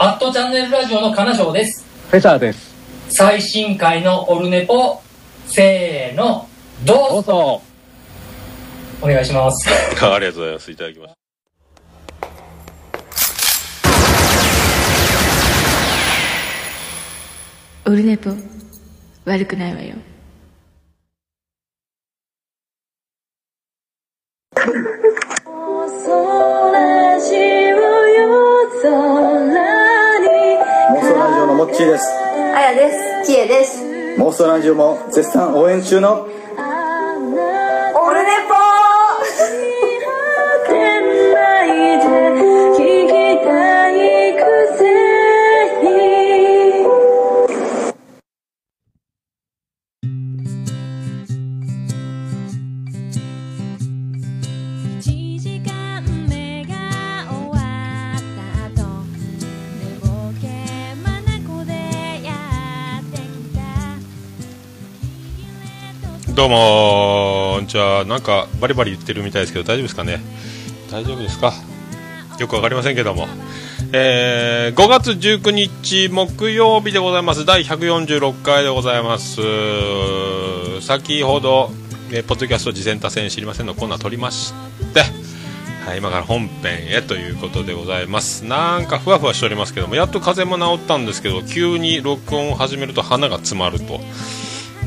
アットチャンネルラジオの金賞です。フェザーです。最新回のオルネポ、せーの、どうぞどうぞ。お願いします。あありがとうございます。いただきます。オルネポ悪くないわよ妄想ラジオのモッチーですあやです。きえです。妄想ラジオも絶賛応援中のどうもじゃあなんかバリバリ言ってるみたいですけど大丈夫ですかね？大丈夫ですか？よくわかりませんけども。えー5月19日木曜日でございます。第146回でございます。先ほど、えーポッドキャスト次戦多戦知りませんのコーナー取りましてはい、今から本編へということでございます。なんかふわふわしておりますけどもやっと風も治ったんですけど急に録音を始めると鼻が詰まると。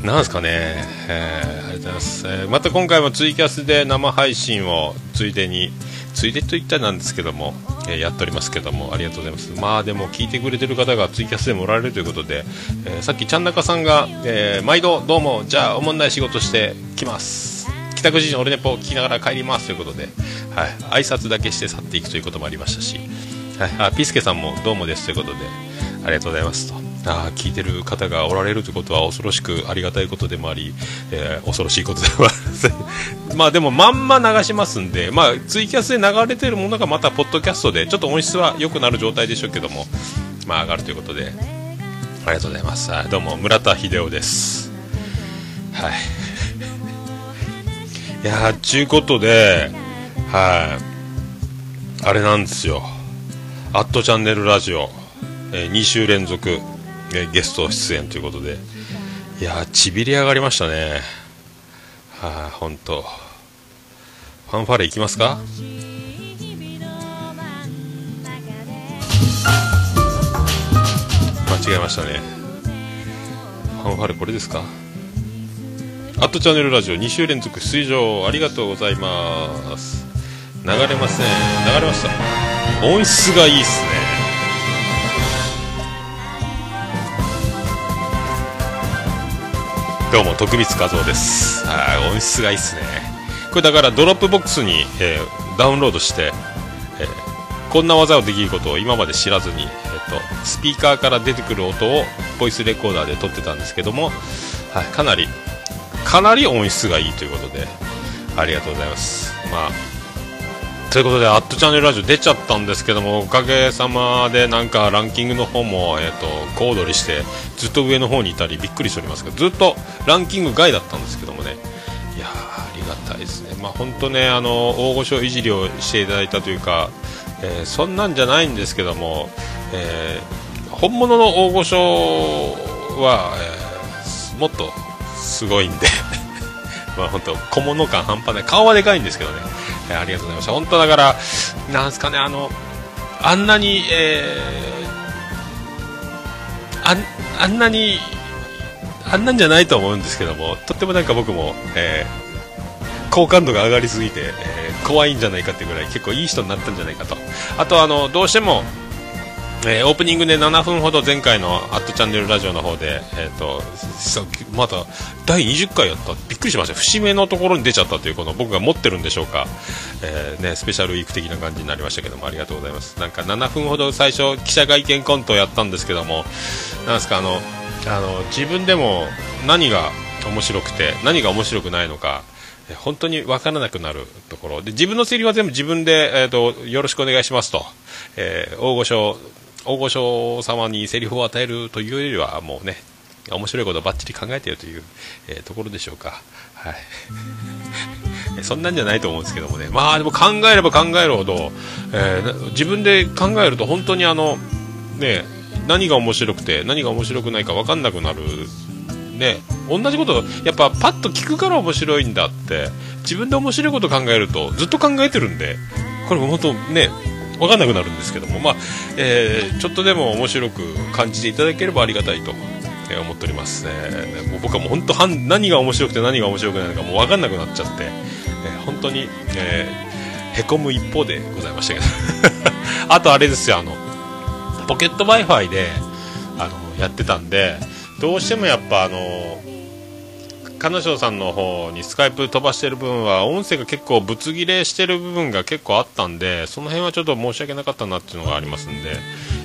なんすかね、えーありがとうございます、えーまた今回もツイキャスで生配信をついでについでと言ったらなんですけども、えーやっておりますけどもありがとうございます。まあでも聞いてくれてる方がツイキャスでもおられるということで、えーさっきちゃん中さんが、えー毎度どうもじゃあおもんない仕事してきます。帰宅時に俺ネポを聞きながら帰りますということで、はい、挨拶だけして去っていくということもありましたし、はい、あピスケさんもどうもですということでありがとうございますと。あ聞いてる方がおられるということは恐ろしくありがたいことでもあり、えー恐ろしいことでもありません まあでもまんま流しますんで、まあ、ツイキャスで流れてるものがまたポッドキャストでちょっと音質は良くなる状態でしょうけども、まあ、上がるということで。ありがとうございます。どうも村田秀夫です。はい。いやーちゅうことではい。あれなんですよ「アットチャンネルラジオ」え2週連続、ゲスト出演ということで。いやーちびり上がりましたね。はい本当。ファンファーレいきますか？間違えましたね。ファンファーレこれですか？アットチャンネルラジオ2週連続出場ありがとうございます。流れません。流れました。音質がいいっすね。どうも徳光和夫です。あ音質がいいっすね。これだから Dropbox に、えーダウンロードして、えーこんな技をできることを今まで知らずに、えー、とスピーカーから出てくる音をボイスレコーダーで録ってたんですけども、はい、かなりかなり音質がいいということでありがとうございます。まあということで、アットチャンネルラジオ出ちゃったんですけども、おかげさまで、なんかランキングの方も、えっ、と、小躍りして、ずっと上の方にいたり、びっくりしておりますけど、ずっとランキング外だったんですけどもね、いや、ありがたいですね。まあ、本当ね、あの、大御所いじりをしていただいたというか、えーそんなんじゃないんですけども、えー本物の大御所は、えーもっとすごいんで、まあ本当小物感半端ない。顔はでかいんですけどね、えーありがとうございました。本当だからなんすかねあのあんなに、えーああんなにあんなんじゃないと思うんですけどもとってもなんか僕も、えー好感度が上がりすぎて、えー怖いんじゃないかっていうぐらい結構いい人になったんじゃないかと。あとあのどうしてもえーオープニングで7分ほど前回の「アットチャンネルラジオ」の方で、えー、とまだ第20回やった。びっくりしました。節目のところに出ちゃったというこの僕が持ってるんでしょうか、えーね、スペシャルウィーク的な感じになりましたけどもありがとうございます。なんか7分ほど最初記者会見コントをやったんですけどもなんですかあのあの自分でも何が面白くて何が面白くないのか本当に分からなくなるところ。で自分のセリフは全部自分で、えー、とよろしくお願いしますと、えー大御所大御所様にセリフを与えるというよりはもうね面白いことばっちり考えているという、えーところでしょうか、はい、そんなんじゃないと思うんですけどもね。まあでも考えれば考えるほど、えー自分で考えると本当にあのね何が面白くて何が面白くないか分かんなくなる。ね同じことやっぱパッと聞くから面白いんだって自分で面白いこと考えるとずっと考えてるんでこれも本当ね分かんなくなるんですけどもまあ、えーちょっとでも面白く感じていただければありがたいと、え思っております、えーもう僕はもう本当何が面白くて何が面白くないのかもう分かんなくなっちゃって、えー本当に、えーへこむ一方でございましたけど。あとあれですよあのポケット Wi-Fi であのやってたんでどうしてもやっぱあの金賞さんの方にスカイプ飛ばしてる分は音声が結構ぶつ切れしてる部分が結構あったんでその辺はちょっと申し訳なかったなっていうのがありますんで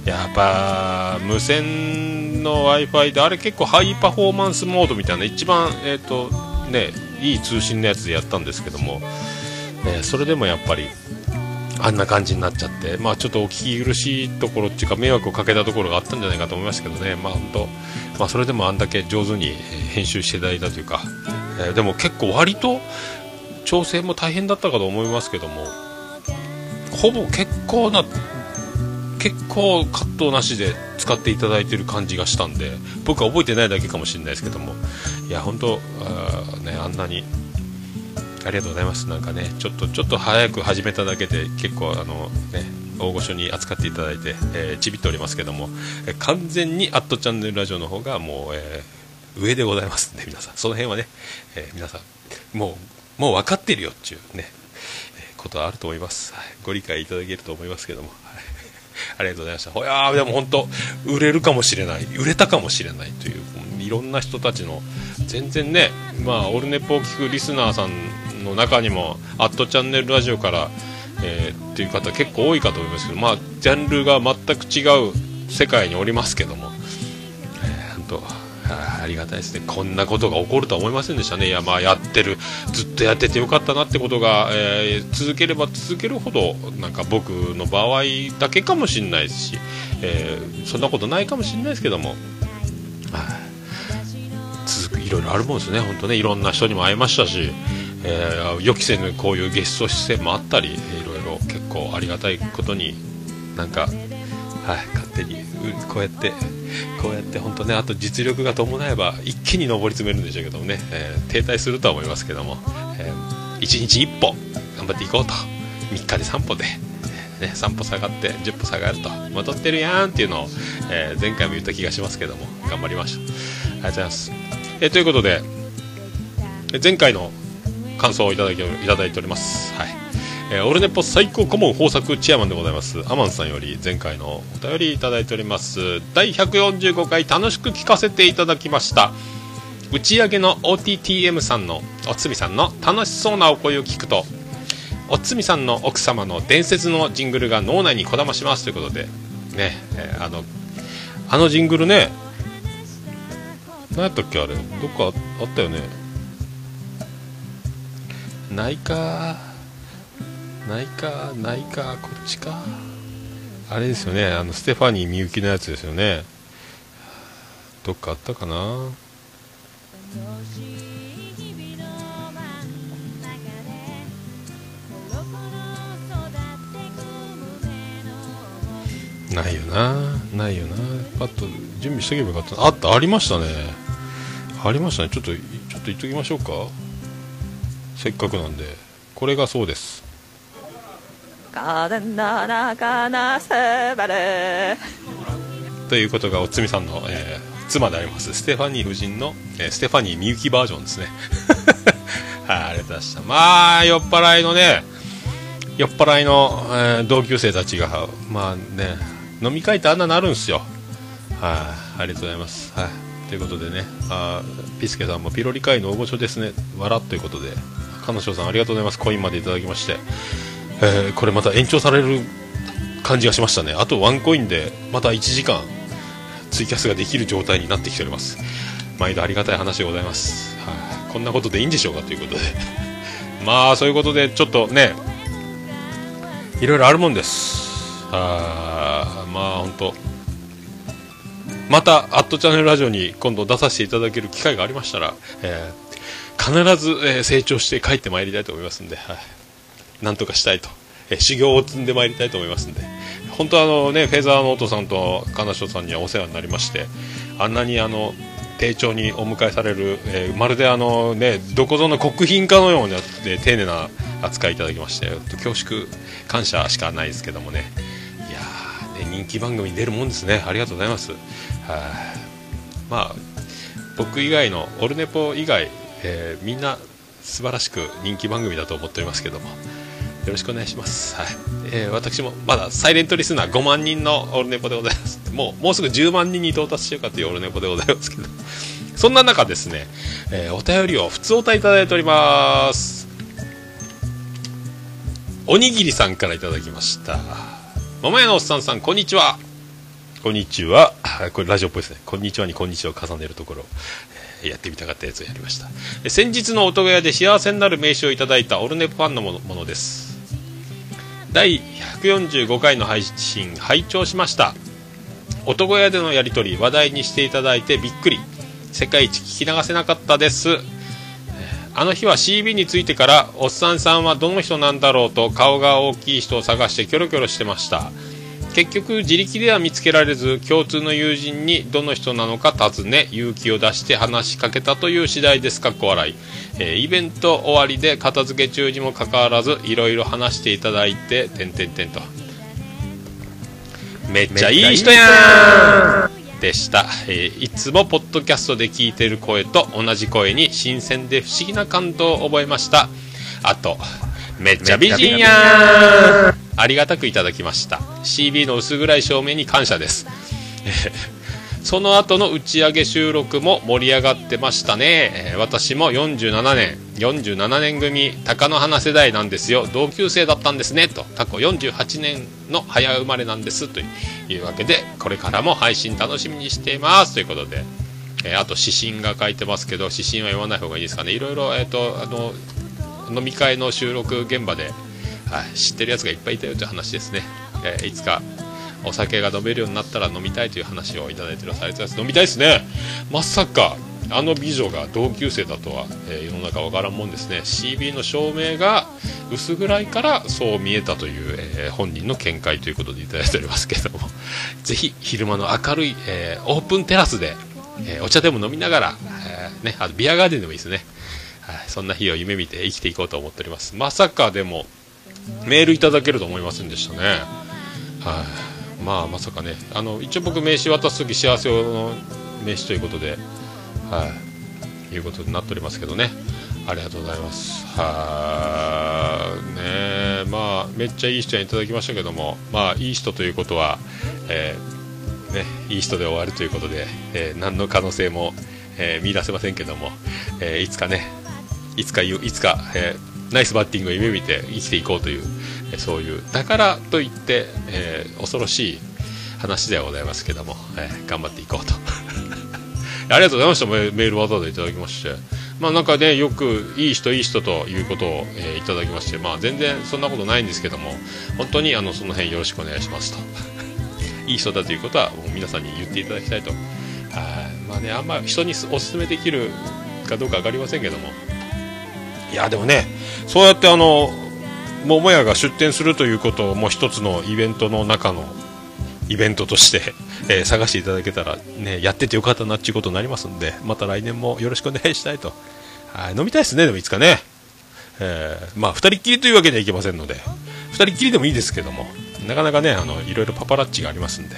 やっぱ無線の w i f i であれ結構ハイパフォーマンスモードみたいな一番えっ、とねいい通信のやつでやったんですけども、ね、それでもやっぱりあんな感じになっちゃって、まあ、ちょっとお聞き苦しいところっていうか迷惑をかけたところがあったんじゃないかと思いますけどね、まあ本当まあ、それでもあんだけ上手に編集していただいたというか、えーでも結構割と調整も大変だったかと思いますけどもほぼ結構な結構葛藤なしで使っていただいている感じがしたんで僕は覚えてないだけかもしれないですけどもいや本当あねあんなにありがとうございます。なんかね、ちょっと、ちょっと早く始めただけで、結構、あの、ね、大御所に扱っていただいて、えーちびっておりますけども、えー完全にアットチャンネルラジオの方が、もう、えー上でございますんで、皆さん。その辺はね、えー皆さん、もう、もう分かってるよっていうね、えーことはあると思います。はい、ご理解いただけると思いますけども。ありがとうございました。ほやでも本当、売れるかもしれない、売れたかもしれないという、いろんな人たちの、全然ね、まあ、オルネポを聞くリスナーさんの中にも、アットチャンネルラジオから、えーっていう方結構多いかと思いますけど、まあ、ジャンルが全く違う世界におりますけども、えー本当、あありがたいですね。こんなことが起こるとは思いませんでしたね。いや、まあ、やってる、ずっとやっててよかったなってことが、えー続ければ続けるほど、なんか僕の場合だけかもしれないですし、えーそんなことないかもしれないですけども、はい続く、いろいろあるもんですね。本当ね、いろんな人にも会いましたし、えー予期せぬこういうゲスト出演もあったり、いろいろ結構ありがたいことに、なんか、はい、勝手にこうやってこうやって本当ねあと実力が伴えば一気に上り詰めるんでしょうけどもね、えー停滞するとは思いますけども、え1日1歩頑張っていこうと3日で3歩で、ね、3歩下がって10歩下がると戻ってるやんっていうのを、えー前回も言った気がしますけども頑張りましょうありがとうございます、えーということで前回の感想をいただきいただいております。はい。えーオルネポ最高顧問豊作チェアマンでございます。アマンさんより前回のお便りいただいております。第145回楽しく聞かせていただきました。打ち上げの OTTM さんの、おつみさんの楽しそうなお声を聞くと、おつみさんの奥様の伝説のジングルが脳内にこだましますということで、ね、えーあの、あのジングルね、何やったっけあれ、どっかあったよね。ないかないかないかこっちか。あれですよね。あのステファニーみゆきのやつですよね。どっかあったかな。ないよな。ないよな。パッと準備しとけばよかった。あったありましたね。ありましたね。ちょっとちょっと言っときましょうか。せっかくなんで。これがそうです。風の中のすばるということがおつみさんの、えー妻でありますステファニー夫人の、えーステファニーみゆきバージョンですねはいありがとうございましたまあ酔っ払いのね酔っ払いの、えー同級生たちがまあね飲み会ってあんななるんすよはいありがとうございますはいということでねあピスケさんもピロリ会の大御所ですね笑ということで彼女さんありがとうございますコインまでいただきまして、えーこれまた延長される感じがしましたね。あとワンコインでまた1時間ツイキャスができる状態になってきております。毎度ありがたい話でございます、はい、こんなことでいいんでしょうかということで。まあそういうことでちょっとねいろいろあるもんです。あーまあ本当また「アットチャンネルラジオ」に今度出させていただける機会がありましたら、えー必ず、えー成長して帰ってまいりたいと思いますんで、はい、なんとかしたいと、えー修行を積んでまいりたいと思いますんで。本当あのねフェザーノートさんと金賞さんにはお世話になりましてあんなにあの丁重にお迎えされる、えーまるであのねどこぞの国賓かのような、ね、丁寧な扱いいただきまして恐縮感謝しかないですけどもね。いやーね人気番組に出るもんですね。ありがとうございます。はまあ僕以外のオルネポ以外、えーみんな素晴らしく人気番組だと思っておりますけども。よろしくお願いします、はい。えー私もまだサイレントリスナー5万人のオルネポでございます。もうもうすぐ10万人に到達しようかというオルネポでございますけど。そんな中ですね、えーお便りを普通おたいただいております。おにぎりさんからいただきました。桃屋のおっさんさんこんにちは。こんにちは。これラジオっぽいですね。こんにちはにこんにちはを重ねるところ。やってみたかったやつをやりました。先日の音小屋で幸せになる名刺をいただいたオルネポファンのものものです。第145回の配信拝聴しました。男屋でのやり取り話題にしていただいてびっくり。世界一聞き流せなかったです。あの日は CB についてからおっさんさんはどの人なんだろうと顔が大きい人を探してキョロキョロしてました。結局自力では見つけられず共通の友人にどの人なのか尋ね勇気を出して話しかけたという次第ですかっこ笑い、えーイベント終わりで片付け中にもかかわらずいろいろ話していただいて点々点と。めっちゃいい人やん。でした、えーいつもポッドキャストで聞いてる声と同じ声に新鮮で不思議な感動を覚えました。あとめっちゃ美人やん。ありがたくいただきました。CB の薄暗い照明に感謝です。その後の打ち上げ収録も盛り上がってましたね、私も47年47年組貴乃花世代なんですよ。同級生だったんですね。と過去48年の早生まれなんです。というわけでこれからも配信楽しみにしています。ということで、えーあと指針が書いてますけど指針は読まない方がいいですかね。いろいろ、えー、とあの飲み会の収録現場で、はい、知ってるやつがいっぱいいたよという話ですね、えーいつかお酒が飲めるようになったら飲みたいという話をいただいてるサイトです。飲みたいですね。まさかあの美女が同級生だとは、えー世の中わからんもんですね。CB の照明が薄暗いからそう見えたという、えー本人の見解ということでいただいておりますけれども。ぜひ昼間の明るい、えオープンテラスで、えお茶でも飲みながら、えね、あとビアガーデンでもいいですね、はい、そんな日を夢見て生きていこうと思っております。まさかでもメールいただけると思いませんでしたね。はい、まあまさかね。あの一応僕名刺渡す時幸せの名刺ということではい。いうことになっておりますけどね。ありがとうございます。はい。ねえ。まあめっちゃいい人にいただきましたけどもまあいい人ということは、えーね、いい人で終わるということで、えー何の可能性も、えー見出せませんけども、えいつかねいつかいつか、えーナイスバッティングを夢見て生きていこうという、えそういうだからといって、えー恐ろしい話ではございますけども、えー頑張っていこうと。ありがとうございました。メールわざわざいただきまして。まあなんかねよくいい人いい人ということを、えーいただきましてまあ全然そんなことないんですけども本当にあのその辺よろしくお願いしますと。いい人だということはもう皆さんに言っていただきたいと。はいまあねあんま人にお勧めできるかどうか分かりませんけどもいやでもねそうやってあの桃屋が出店するということをもう一つのイベントの中のイベントとして、えー探していただけたら、ね、やっててよかったなっていうことになりますんでまた来年もよろしくお願いしたいと。はい飲みたいですねでもいつかね、えーまあ2人っきりというわけにはいきませんので2人っきりでもいいですけどもなかなかねあのいろいろパパラッチがありますんで、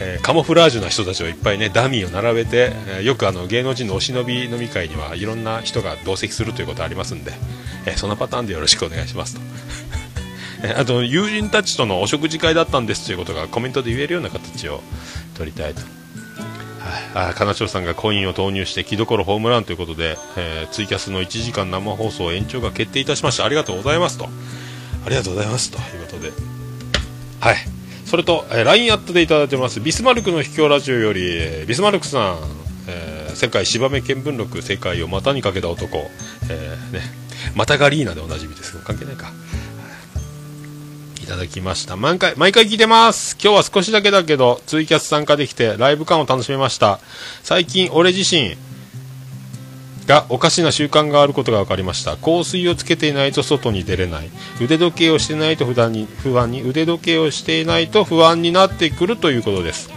えーカモフラージュな人たちをいっぱいねダミーを並べて、えーよくあの芸能人のお忍び飲み会にはいろんな人が同席するということありますんで、えーそのパターンでよろしくお願いしますと。えーあと友人たちとのお食事会だったんですということがコメントで言えるような形を取りたいと。はい、あ金城さんがコインを投入して木所ホームランということで、えツイキャスの1時間生放送延長が決定いたしました。ありがとうございますと。ありがとうございますということで。はい。それと、えー LINE アットでいただいてますビスマルクの秘境ラジオより、えービスマルクさん、えー世界芝目見聞録世界を股にかけた男、えーね、マタガリーナでおなじみですけど関係ないか。いただきました。毎回毎回聞いてます。今日は少しだけだけどツイキャス参加できてライブ感を楽しめました。最近俺自身がおかしな習慣があることが分かりました。香水をつけていないと外に出れない。腕時計をしていないと不安に不安に腕時計をしていないと不安になってくるということです。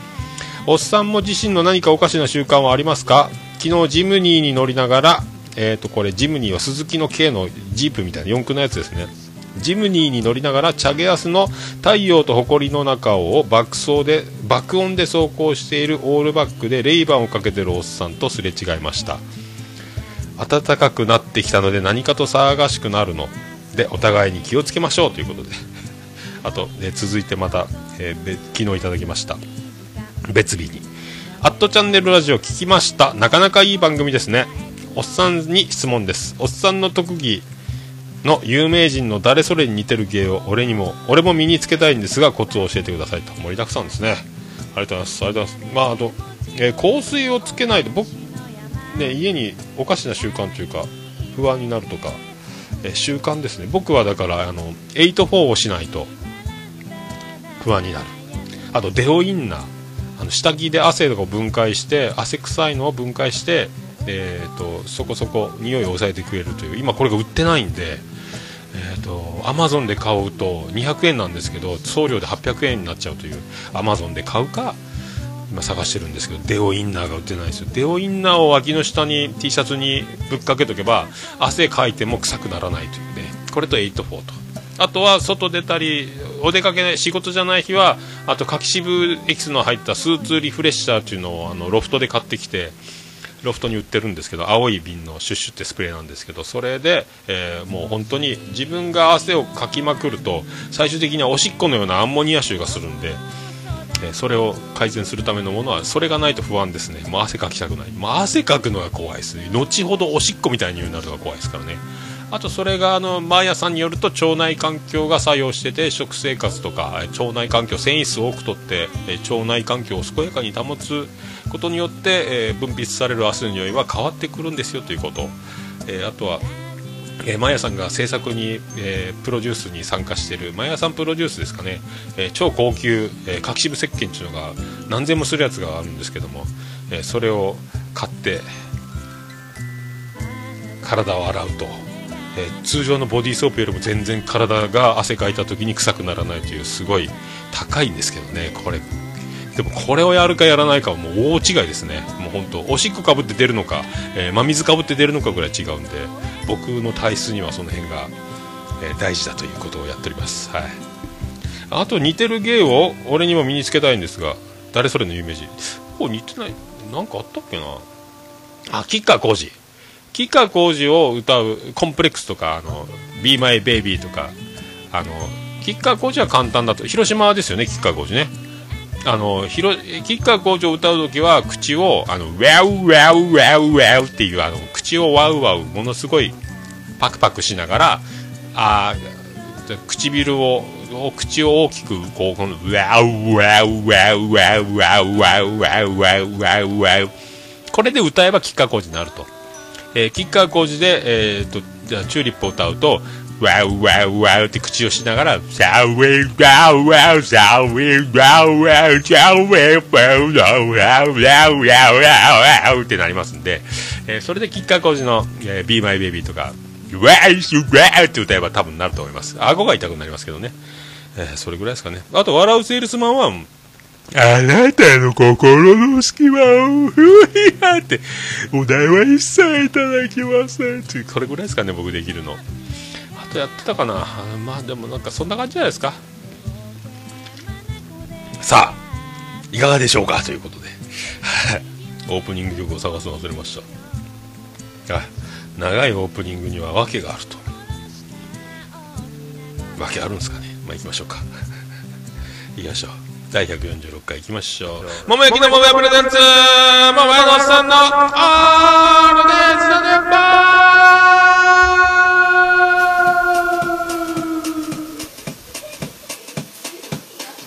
おっさんも自身の何かおかしな習慣はありますか？昨日ジムニーに乗りながらえー、とこれジムニーは鈴木の K のジープみたいな四駆のやつですね。ジムニーに乗りながらチャゲアスの太陽と埃の中を爆走で爆音で走行しているオールバックでレイバンをかけてるおっさんとすれ違いました。暖かくなってきたので何かと騒がしくなるのでお互いに気をつけましょうということで。あと、え続いてまた、えー昨日いただきました。別日に「アットチャンネルラジオ聞きました。なかなかいい番組ですね。おっさんに質問です。おっさんの特技の有名人の誰それに似てる芸を俺にも俺も身につけたいんですがコツを教えてくださいと盛りだくさんですね。ありがとうございます。ありがとうございます。まああと、えー香水をつけないと僕ね家におかしな習慣というか不安になるとか、え習慣ですね。僕はだからあの84をしないと不安になる。あとデオインナー。あの下着で汗とかを分解して汗臭いのを分解して、えー、とそこそこ匂いを抑えてくれるという。今これが売ってないんで、えー、とアマゾンで買うと200円なんですけど送料で800円になっちゃうという。アマゾンで買うか今探してるんですけどデオインナーが売ってないですよ。デオインナーを脇の下に T シャツにぶっかけとけば汗かいても臭くならないというね。これと84と。あとは外出たりお出かけ仕事じゃない日はあと柿渋エキスの入ったスーツリフレッシャーというのをあのロフトで買ってきてロフトに売ってるんですけど青い瓶のシュッシュってスプレーなんですけどそれで、えーもう本当に自分が汗をかきまくると最終的にはおしっこのようなアンモニア臭がするんで、えそれを改善するためのものはそれがないと不安ですね。もう汗かきたくない、まあ、汗かくのが怖いです後ほどおしっこみたいになるのが怖いですからね。あとそれがあのマーヤさんによると腸内環境が作用してて食生活とか腸内環境繊維質を多くとって腸内環境を健やかに保つことによって、え分泌される汗の匂いは変わってくるんですよということ、えあとはえー、マヤさんが制作に、えープロデュースに参加しているマヤさんプロデュースですかね、えー超高級、えー、柿渋石鹸っていうのが何千もするやつがあるんですけども、えそれを買って体を洗うと、え通常のボディーソープよりも全然体が汗かいた時に臭くならないというすごい高いんですけどねこれ。でもこれをやるかやらないかはもう大違いですね。もう本当おしっこかぶって出るのか、えー真水かぶって出るのかぐらい違うんで僕の体質にはその辺が、えー大事だということをやっております。はい。あと似てる芸を俺にも身につけたいんですが誰それの有名人？お似てない。なんかあったっけな？あ吉川晃司。吉川晃司を歌うコンプレックスとかあの Be My Baby とかあの吉川晃司は簡単だと。広島ですよね吉川晃司ね。あの広吉川晃司を歌う時は口をあのウェウウェウウェウウェウっていうあの口をワウワウものすごいパクパクしながらあ唇をを口を大きくこうこのウェウウェウウェウウェウウェウウェウウェウウェウウェウウェウ。これで歌えば吉川晃司になると、えー、吉川晃司で、えー、とじゃチューリップを歌うとワウワウワウって口をしながら、サウィーワウワウ、サウィーワウワウ、サウィーワウワウワウワウワウワウってなりますんで、えーそれで吉川晃司の、えー、Be My Baby とか、ワイスワウって歌えば多分なると思います。顎が痛くなりますけどね。えーそれぐらいですかね。あと、笑うセールスマンは、あなたの心の隙間をふいやって、お題は一切いただきませんって、これぐらいですかね、僕できるの。あとやってたかなあまあでもなんかそんな感じじゃないですか。さあ、いかがでしょうか？ということで。は いオープニング曲を探すの忘れました。あ長いオープニングには訳があると。訳あるんですかね？まあ行きましょうか。行きましょう。第146回行きましょう。桃焼きの桃屋プレゼンツ桃屋のおっさんのオールデイズの電て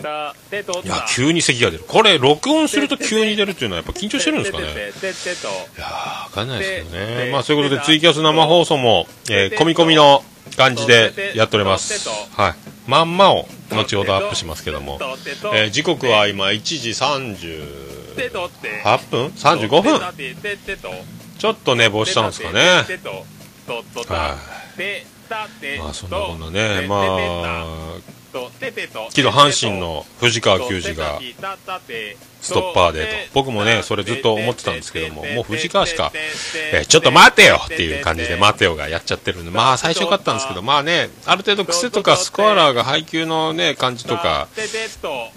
いや急に咳が出る。これ録音すると急に出るっていうのはやっぱ緊張してるんですかね。いやーわかんないですけどでねまあそういうことでツイキャス生放送も、えー込み込みの感じでやっております。はい。まんまを後ほどアップしますけども、えー時刻は今1時38てとって分35分ちょっと寝坊したんですかね。はてたてまあそんなこんなね。まあ昨日阪神の藤川球児がストッパーでと。僕もねそれずっと思ってたんですけどももう藤川しかえーちょっと待てよっていう感じで待てよがやっちゃってるんでまあ最初よかったんですけどまあねある程度癖とかスコアラーが配球のね感じとか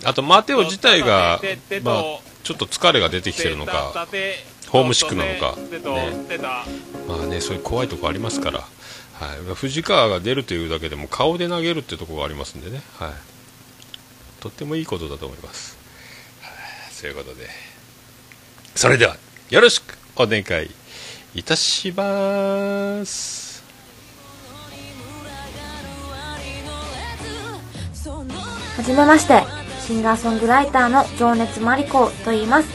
あと待てよ自体がまあちょっと疲れが出てきてるのかホームシックなのかねまあねそういう怖いとこありますから、はい、藤川が出るというだけでも顔で投げるってところがありますんでね、はい、とってもいいことだと思います、はい、そういうことで。それではよろしくお願いいたします。はじめまして、シンガーソングライターの情熱マリコと言います。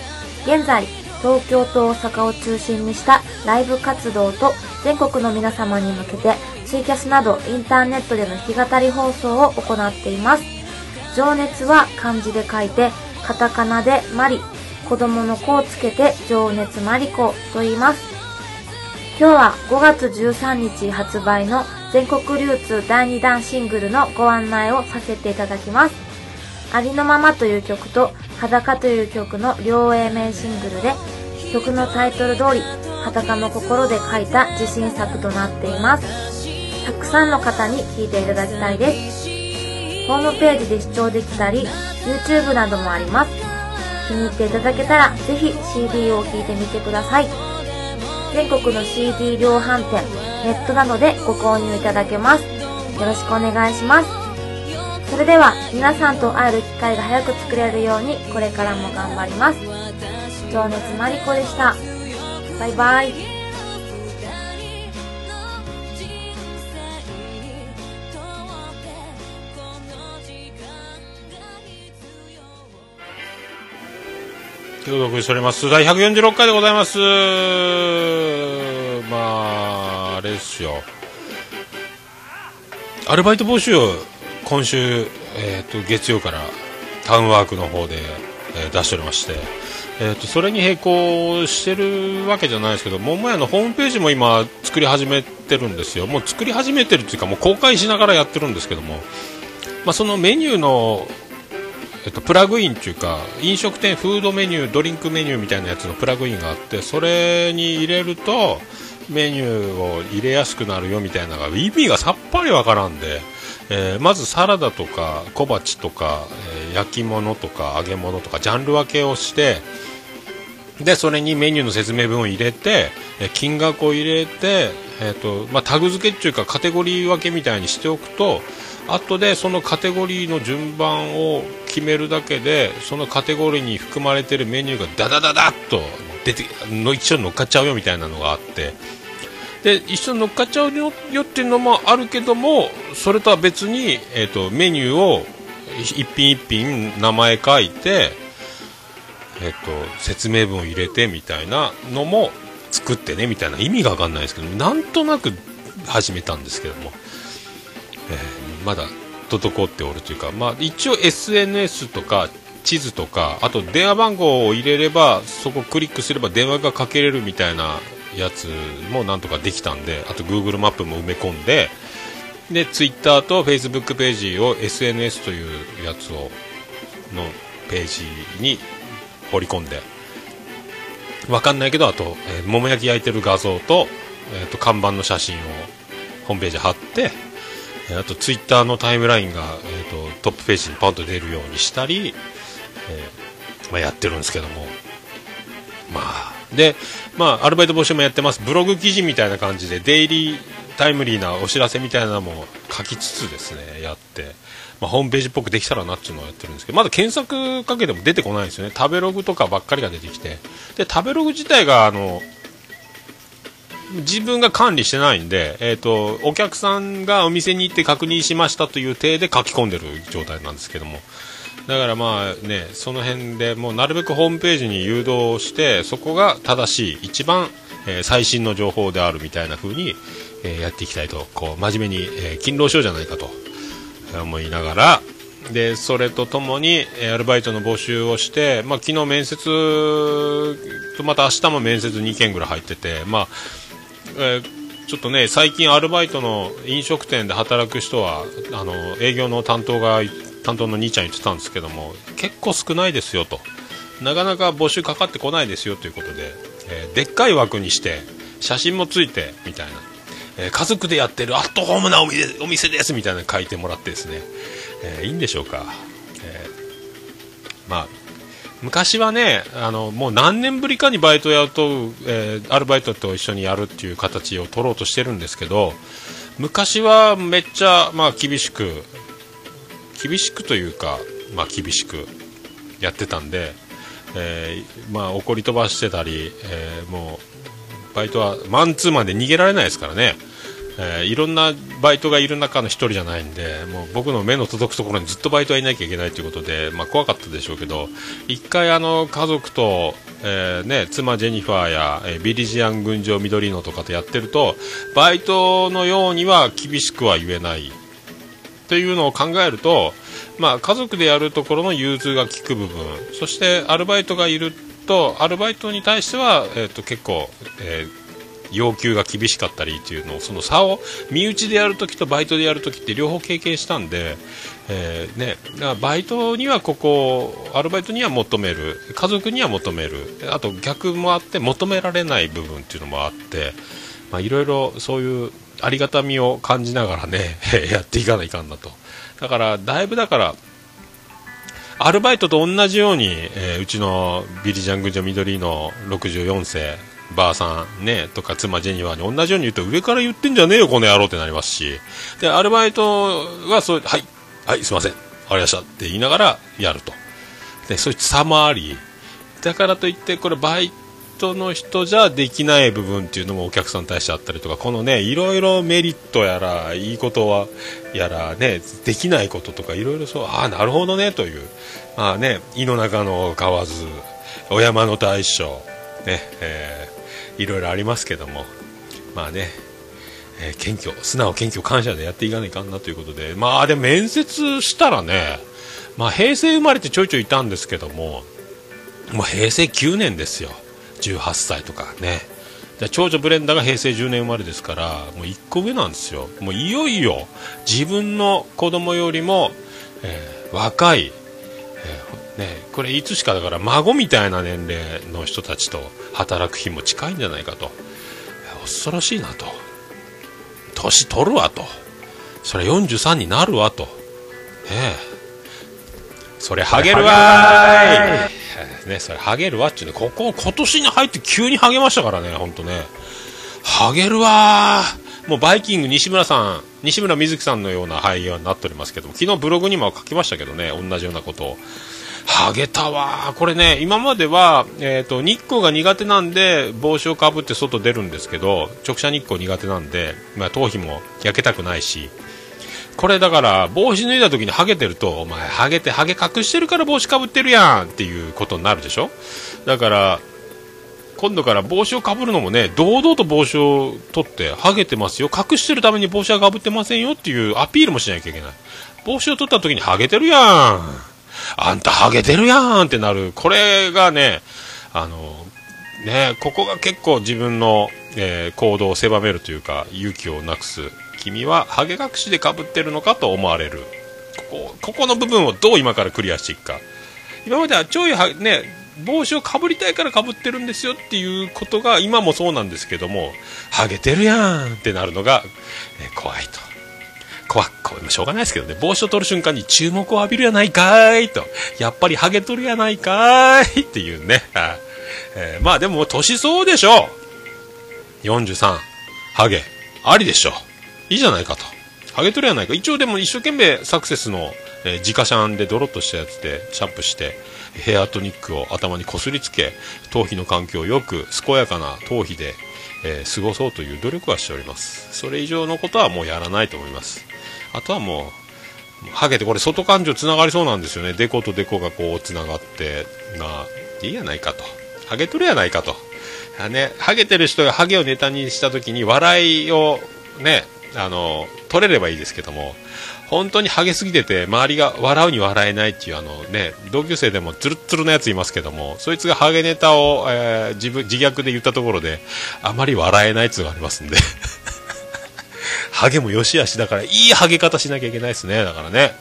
現在、東京と大阪を中心にしたライブ活動と全国の皆様に向けてツイキャスなどインターネットでの弾き語り放送を行っています。情熱は漢字で書いて、カタカナでマリ、子供の子をつけて情熱マリコと言います。今日は5月13日発売の全国流通第2弾シングルのご案内をさせていただきます。ありのままという曲と裸という曲の両 A 面シングルで曲のタイトル通り裸の心で書いた自信作となっています。たくさんの方に聴いていただきたいです。ホームページで視聴できたり YouTube などもあります。気に入っていただけたらぜひ CD を聴いてみてください。全国の CD 量販店、ネットなどでご購入いただけます。よろしくお願いします。それでは皆さんと会える機会が早く作れるようにこれからも頑張ります。情熱マリコでした。バイバイ。ということでお送りしております第146回でございますまああれですよアルバイト募集今週、えー、と月曜からタウンワークの方で、えー出しておりまして、えー、とそれに並行してるわけじゃないですけど桃屋のホームページも今作り始めてるんですよ。もう作り始めてるっていうかもう公開しながらやってるんですけども、まあ、そのメニューのえっと、プラグインっていうか飲食店フードメニュードリンクメニューみたいなやつのプラグインがあってそれに入れるとメニューを入れやすくなるよみたいなのが意味がさっぱりわからんで、えーまずサラダとか小鉢とか、えー焼き物とか揚げ物とかジャンル分けをしてでそれにメニューの説明文を入れてえ金額を入れて、えーとまあ、タグ付けっていうかカテゴリー分けみたいにしておくと後でそのカテゴリーの順番を決めるだけでそのカテゴリーに含まれているメニューがダダダダッと出ての一緒に乗っかっちゃうよみたいなのがあってで一緒に乗っかっちゃうよっていうのもあるけどもそれとは別に、えー、とメニューを一品一品名前書いて、えー、と説明文を入れてみたいなのも作ってねみたいな意味が分かんないですけどなんとなく始めたんですけども。えーまだ滞っておるというか、まあ、一応 SNS とか地図とかあと電話番号を入れればそこをクリックすれば電話がかけれるみたいなやつもなんとかできたんであと Google マップも埋め込んでで Twitter と Facebook ページを SNS というやつをのページに掘り込んでわかんないけどあと、えー桃焼き焼いてる画像と,、えーと看板の写真をホームページ貼ってえーあとツイッターのタイムラインが、えー、とトップページにパンと出るようにしたり、えーまあ、やってるんですけども。まあでまあアルバイト募集もやってます。ブログ記事みたいな感じでデイリータイムリーなお知らせみたいなのも書きつつですねやって、まあ、ホームページっぽくできたらなっていうのをやってるんですけどまだ検索かけても出てこないんですよね。食べログとかばっかりが出てきて。で食べログ自体があの自分が管理してないんで、えっ、と、お客さんがお店に行って確認しましたという体で書き込んでる状態なんですけども。だからまあね、その辺でもうなるべくホームページに誘導して、そこが正しい、一番、えー最新の情報であるみたいな風に、えーやっていきたいと、こう、真面目に、えー勤労しようじゃないかと思いながら、で、それとともに、えアルバイトの募集をして、まあ昨日面接と、また明日も面接2件ぐらい入ってて、まあ、えーちょっとね、最近アルバイトの飲食店で働く人は、あの、営業の担当が、担当の兄ちゃん言ってたんですけども、結構少ないですよと。なかなか募集かかってこないですよということで、えーでっかい枠にして、写真もついて、みたいな。えー家族でやってるアットホームなお店お店ですみたいな書いてもらってですね、えーいいんでしょうか。えまあ、昔はねあのもう何年ぶりかにバイトやると、えーアルバイトと一緒にやるっていう形を取ろうとしてるんですけど昔はめっちゃ、まあ、厳しく厳しくというか、まあ、厳しくやってたんで、えーまあ、怒り飛ばしてたり、えーもうバイトはマンツーマンで逃げられないですからね、えーいろんなバイトがいる中の一人じゃないんでもう僕の目の届くところにずっとバイトはいなきゃいけないということで、まあ、怖かったでしょうけど一回あの家族と、えーね、妻ジェニファーや、えービリジアン群青緑野とかとやってるとバイトのようには厳しくは言えない。というのを考えると、まあ、家族でやるところの融通が利く部分そしてアルバイトがいるとアルバイトに対しては、えー、と結構、えー要求が厳しかったりっていうのをその差を身内でやるときとバイトでやるときって両方経験したんで、えーね、だからバイトにはここアルバイトには求める家族には求めるあと逆もあって求められない部分っていうのもあってまあいろいろそういうありがたみを感じながらね やっていかないかんなと。だからだいぶだからアルバイトと同じように、えーうちのビリジャングジョ緑の64世ばあさんねとか妻ジェニファーに同じように言うと上から言ってんじゃねえよこの野郎ってなりますし。でアルバイトはそうはいはいすいませんわかりましたって言いながらやると。でそういう差もあり。だからといってこれバイト人の人じゃできない部分っていうのもお客さんに対してあったりとかこのねいろいろメリットやらいいことはやらねできないこととかいろいろそうああなるほどねというまあね井の中の蛙お山の大将ねえーいろいろありますけどもまあねえー謙虚素直謙虚感謝でやっていかないかんなということでまあでも面接したらねまあ平成生まれてちょいちょいいたんですけどももう平成9年ですよ。18歳とかね。で長女ブレンダーが平成10年生まれですからもう1個上なんですよ。もういよいよ自分の子供よりも、えー若い、えーね、これいつしかだから孫みたいな年齢の人たちと働く日も近いんじゃないかと。恐ろしいなと。年取るわと。それ43になるわと。ねえ。それハゲるわーい。ね、それハゲるわっていうね、ここ、今年に入って急にハゲましたからね、ほんとね。ハゲるわもうバイキング西村さん、西村瑞希さんのような俳優になっておりますけども、昨日ブログにも書きましたけどね、同じようなことを。ハゲたわこれね、今までは、えっ、と、日光が苦手なんで、帽子をかぶって外出るんですけど、直射日光苦手なんで、まあ、頭皮も焼けたくないし、これだから帽子脱いだ時にハゲてるとお前ハゲてハゲ隠してるから帽子かぶってるやんっていうことになるでしょ？だから今度から帽子をかぶるのもね堂々と帽子を取ってハゲてますよ。隠してるために帽子はかぶってませんよっていうアピールもしなきゃいけない。帽子を取った時にハゲてるやん。あんたハゲてるやんってなる。これがねあのねここが結構自分の、えー行動を狭めるというか勇気をなくす君はハゲ隠しでかぶってるのかと思われる。ここここの部分をどう今からクリアしていくか。今まではちょいはね帽子をかぶりたいからかぶってるんですよっていうことが今もそうなんですけどもハゲてるやんってなるのが、えー怖いと。怖っ。こしょうがないですけどね。帽子を取る瞬間に注目を浴びるやないかーいと。やっぱりハゲとるやないかーいっていうね、えーまあでも年相応でしょ。43ハゲありでしょ。いいじゃないかと。ハゲとるやないか。一応でも一生懸命サクセスの、えー、自家シャンでドロッとしたやつでシャンプーしてヘアトニックを頭にこすりつけ頭皮の環境をよく健やかな頭皮で、えー過ごそうという努力はしております。それ以上のことはもうやらないと思います。あとはもうハゲてこれ外感情つながりそうなんですよね。デコとデコがこうつながってまあいいやないかと。ハゲとるやないかと。ねハゲてる人がハゲをネタにした時に笑いをねあの取れればいいですけども本当にハゲすぎてて周りが笑うに笑えないっていうあのね同級生でもツルツルのやついますけどもそいつがハゲネタを、えー自分自虐で言ったところであまり笑えないっていうのがありますんで。ハゲも良し悪しだからいいハゲ方しなきゃいけないですね。だからね。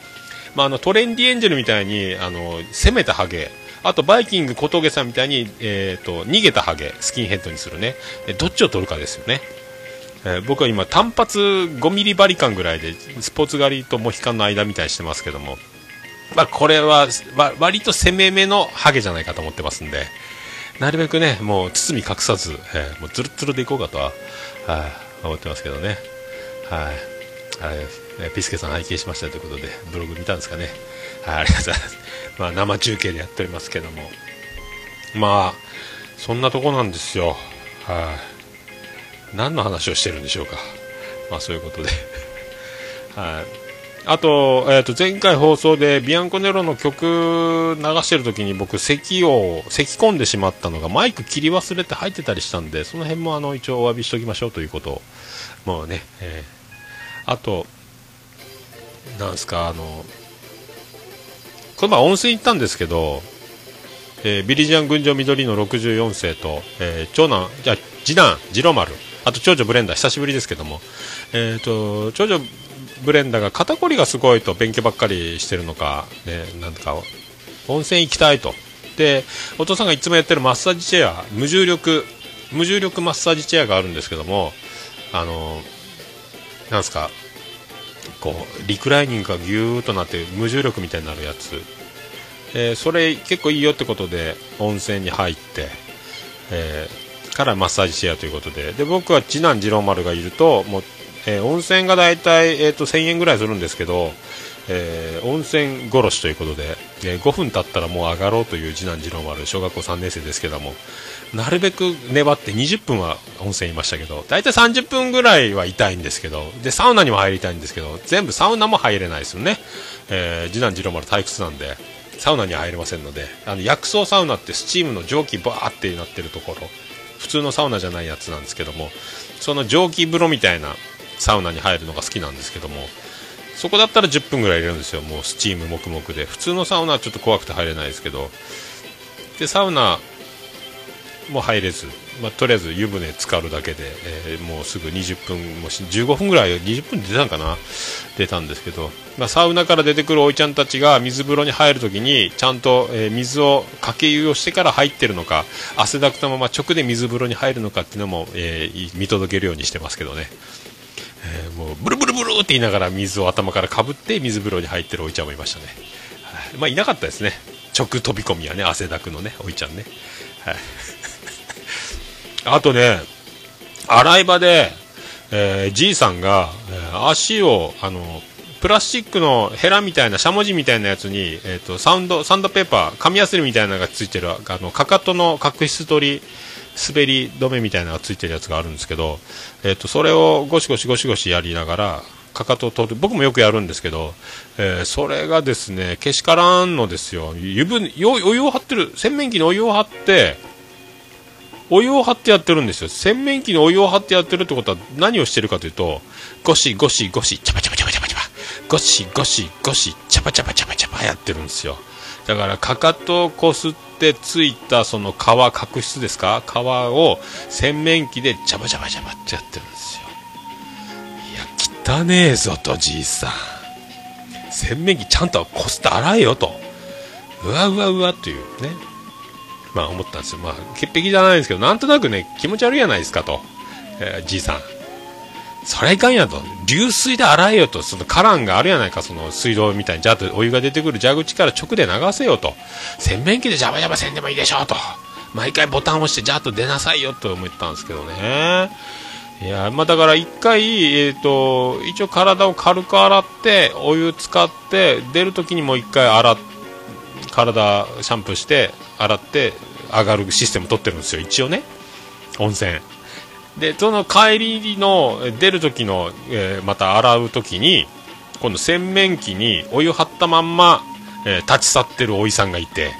まあ、あのトレンディエンジェルみたいにあの攻めたハゲあとバイキング小峠さんみたいに、えー、と逃げたハゲスキンヘッドにするね。どっちを取るかですよね、えー僕は今単発5ミリバリカンぐらいでスポーツ狩りとモヒカンの間みたいにしてますけども、まあ、これは割と攻め目のハゲじゃないかと思ってますんでなるべくねもう包み隠さず、えーもうズルッズルでいこうかとは、はい思ってますけどね。はい。はいえピスケさん拝見しましたということでブログ見たんですかね。はいありがとうございます、まあ、生中継でやっておりますけども。まあそんなとこなんですよ。はい。何の話をしてるんでしょうか。まあそういうことで。はい。あと,、えー、と前回放送でビアンコネロの曲流してる時に僕咳を咳込んでしまったのがマイク切り忘れて入ってたりしたんでその辺もあの一応お詫びしておきましょうということ。をもうね、えー。あとなんですかあのこの前温泉行ったんですけど、えービリジアン群青緑の64世と、えー長男じゃ次男次郎丸。あと長女ブレンダー久しぶりですけども、えー、と長女ブレンダーが肩こりがすごいと勉強ばっかりしてるのか、ね、なんか温泉行きたいと。でお父さんがいつもやってるマッサージチェア無重力無重力マッサージチェアがあるんですけどもあのなんすかこうリクライニングがぎゅーっとなって無重力みたいになるやつ、えーそれ結構いいよってことで温泉に入って、えーからマッサージチェアということで。で僕は次男次郎丸がいるともう、えー温泉が大体、えー、と1000円ぐらいするんですけど、えー温泉殺しということで、えー5分経ったらもう上がろうという次男次郎丸小学校3年生ですけどもなるべく粘って20分は温泉いましたけど大体30分ぐらいは痛いんですけどでサウナにも入りたいんですけど全部サウナも入れないですよね、えー次男次郎丸退屈なんでサウナには入れませんのであの薬草サウナってスチームの蒸気バーってなってるところ。普通のサウナじゃないやつなんですけどもその蒸気風呂みたいなサウナに入るのが好きなんですけどもそこだったら10分ぐらい入れるんですよ。もうスチーム黙々で。普通のサウナはちょっと怖くて入れないですけど。でサウナもう入れず、まあ、とりあえず湯船浸かるだけで、えーもうすぐ20分もし15分ぐらい20分で出たんかな？出たんですけど、まあ、サウナから出てくるおいちゃんたちが水風呂に入るときにちゃんと、えー水をかけ湯をしてから入ってるのか汗だくたまま直で水風呂に入るのかっていうのも、えー見届けるようにしてますけどね、えーもうブルブルブルって言いながら水を頭からかぶって水風呂に入ってるおいちゃんもいましたね、はい。まあいなかったですね。直飛び込みはね汗だくのねおいちゃんね。はい。あとね、洗い場で、えーじいさんが、えー足を、あの、プラスチックのヘラみたいな、しゃもじみたいなやつに、えっ、と、サウンド、サンドペーパー、紙やすりみたいなのがついてる、あの、かかとの角質取り、滑り止めみたいなのがついてるやつがあるんですけど、えっ、と、それをゴシゴシゴシゴシやりながら、かかとを取る、僕もよくやるんですけど、えーそれがですね、けしからんのですよ。湯船、お湯を張ってる、洗面器にお湯を張って、お湯を張ってやってるんですよ。洗面器にお湯を張ってやってるってことは何をしてるかというとゴシゴシゴシチャパチャパチャパチャパチャゴシゴシゴシチャパチャパチャパチャパやってるんですよ。だからかかとをこすってついたその皮角質ですか？皮を洗面器でチャパチャパチャパってやってるんですよ。いや汚ねえぞとじいさん。洗面器ちゃんとこすって洗えよと。うわうわうわというね。まあ思ったんですよ。まあ、潔癖じゃないんですけど、なんとなくね、気持ち悪いじゃないですかと。えーじいさん。そりゃいかんやと。流水で洗えよと。そのカランがあるやないか、その水道みたいに、じゃあお湯が出てくる蛇口から直で流せよと。洗面器でジャバジャバせんでもいいでしょうと。毎回ボタンを押して、じゃあと出なさいよと思ったんですけどね。いや、まあだから一回、えっ、と、一応体を軽く洗って、お湯使って、出るときにもう一回洗って、体シャンプーして洗って上がるシステム取ってるんですよ。一応ね。温泉。でその帰りの出る時の、えーまた洗う時に今度洗面器にお湯張ったまんま、えー立ち去ってるおじさんがいて、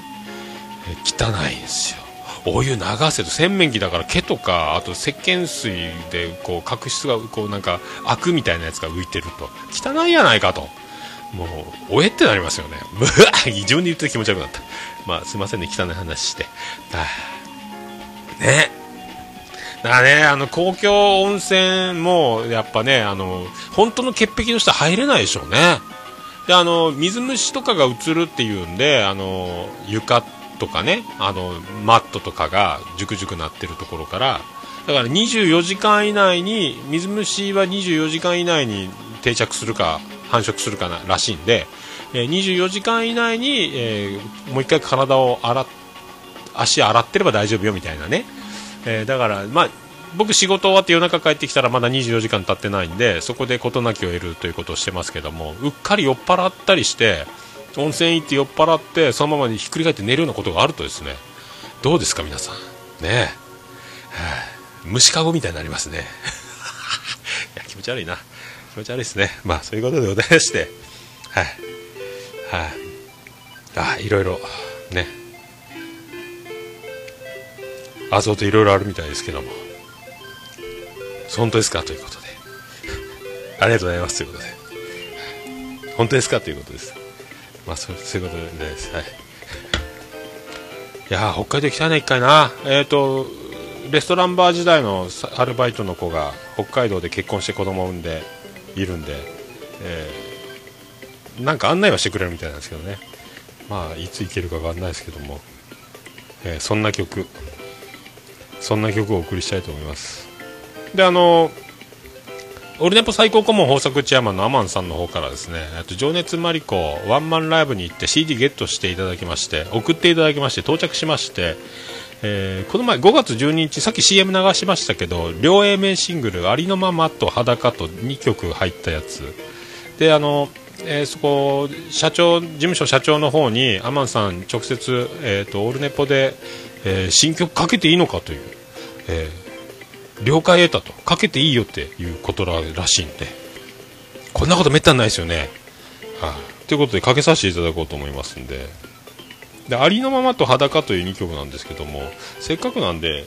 えー汚いんですよ。お湯流せと。洗面器だから毛とかあと石鹸水でこう角質がこうなんかアクみたいなやつが浮いてると。汚いやないかと。もうおえってなりますよね。う わ異常に言って気持ち悪くなった。まあすいませんね汚い話して。あね。だからねあの公共温泉もやっぱねあの本当の潔癖の人入れないでしょうね。であの水虫とかが映るっていうんであの床とかねあのマットとかがジュクジュクなってるところからだから24時間以内に水虫は24時間以内に定着するか繁殖するかならしいんで、えー24時間以内に、えーもう一回体を洗っ足洗ってれば大丈夫よみたいなね、えーだからまあ僕仕事終わって夜中帰ってきたらまだ24時間経ってないんでそこで事なきを得るということをしてますけどもうっかり酔っ払ったりして温泉行って酔っ払ってそのままにひっくり返って寝るようなことがあるとですねどうですか皆さん。ねえ、はあ虫かごみたいになりますね。いや気持ち悪いな。気持ち悪いですね。まあそういうことでございまして。はい。はい、ああいろいろね。あそうといろいろあるみたいですけども。本当ですか？ということで。ありがとうございますということで。本当ですか？ということです。まあそうそういうことです。はい。いや北海道行きたいな一回な。えっ、とレストランバー時代のアルバイトの子が北海道で結婚して子供を産んでいるんで、えーなんか案内はしてくれるみたいなんですけどね。まあいつ行けるかわかんないですけども、えーそんな曲。そんな曲をお送りしたいと思います。であのオルネポ最高顧問豊作チアマンのアマンさんの方からですね。えっと情熱マリコワンマンライブに行って CD ゲットしていただきまして送っていただきまして到着しまして、えーこの前5月12日さっき CM 流しましたけど両 A 面シングル「ありのまま」と「裸」と2曲入ったやつ。であの、えーそこ社長事務所社長の方にアマンさん直接、えー、とオールネポで、えー新曲かけていいのかという、えー了解得たと。かけていいよっていうことらしいんで。こんなことめったにないですよね。はい。ということでかけさせていただこうと思いますんで。でありのままと裸という2曲なんですけどもせっかくなんで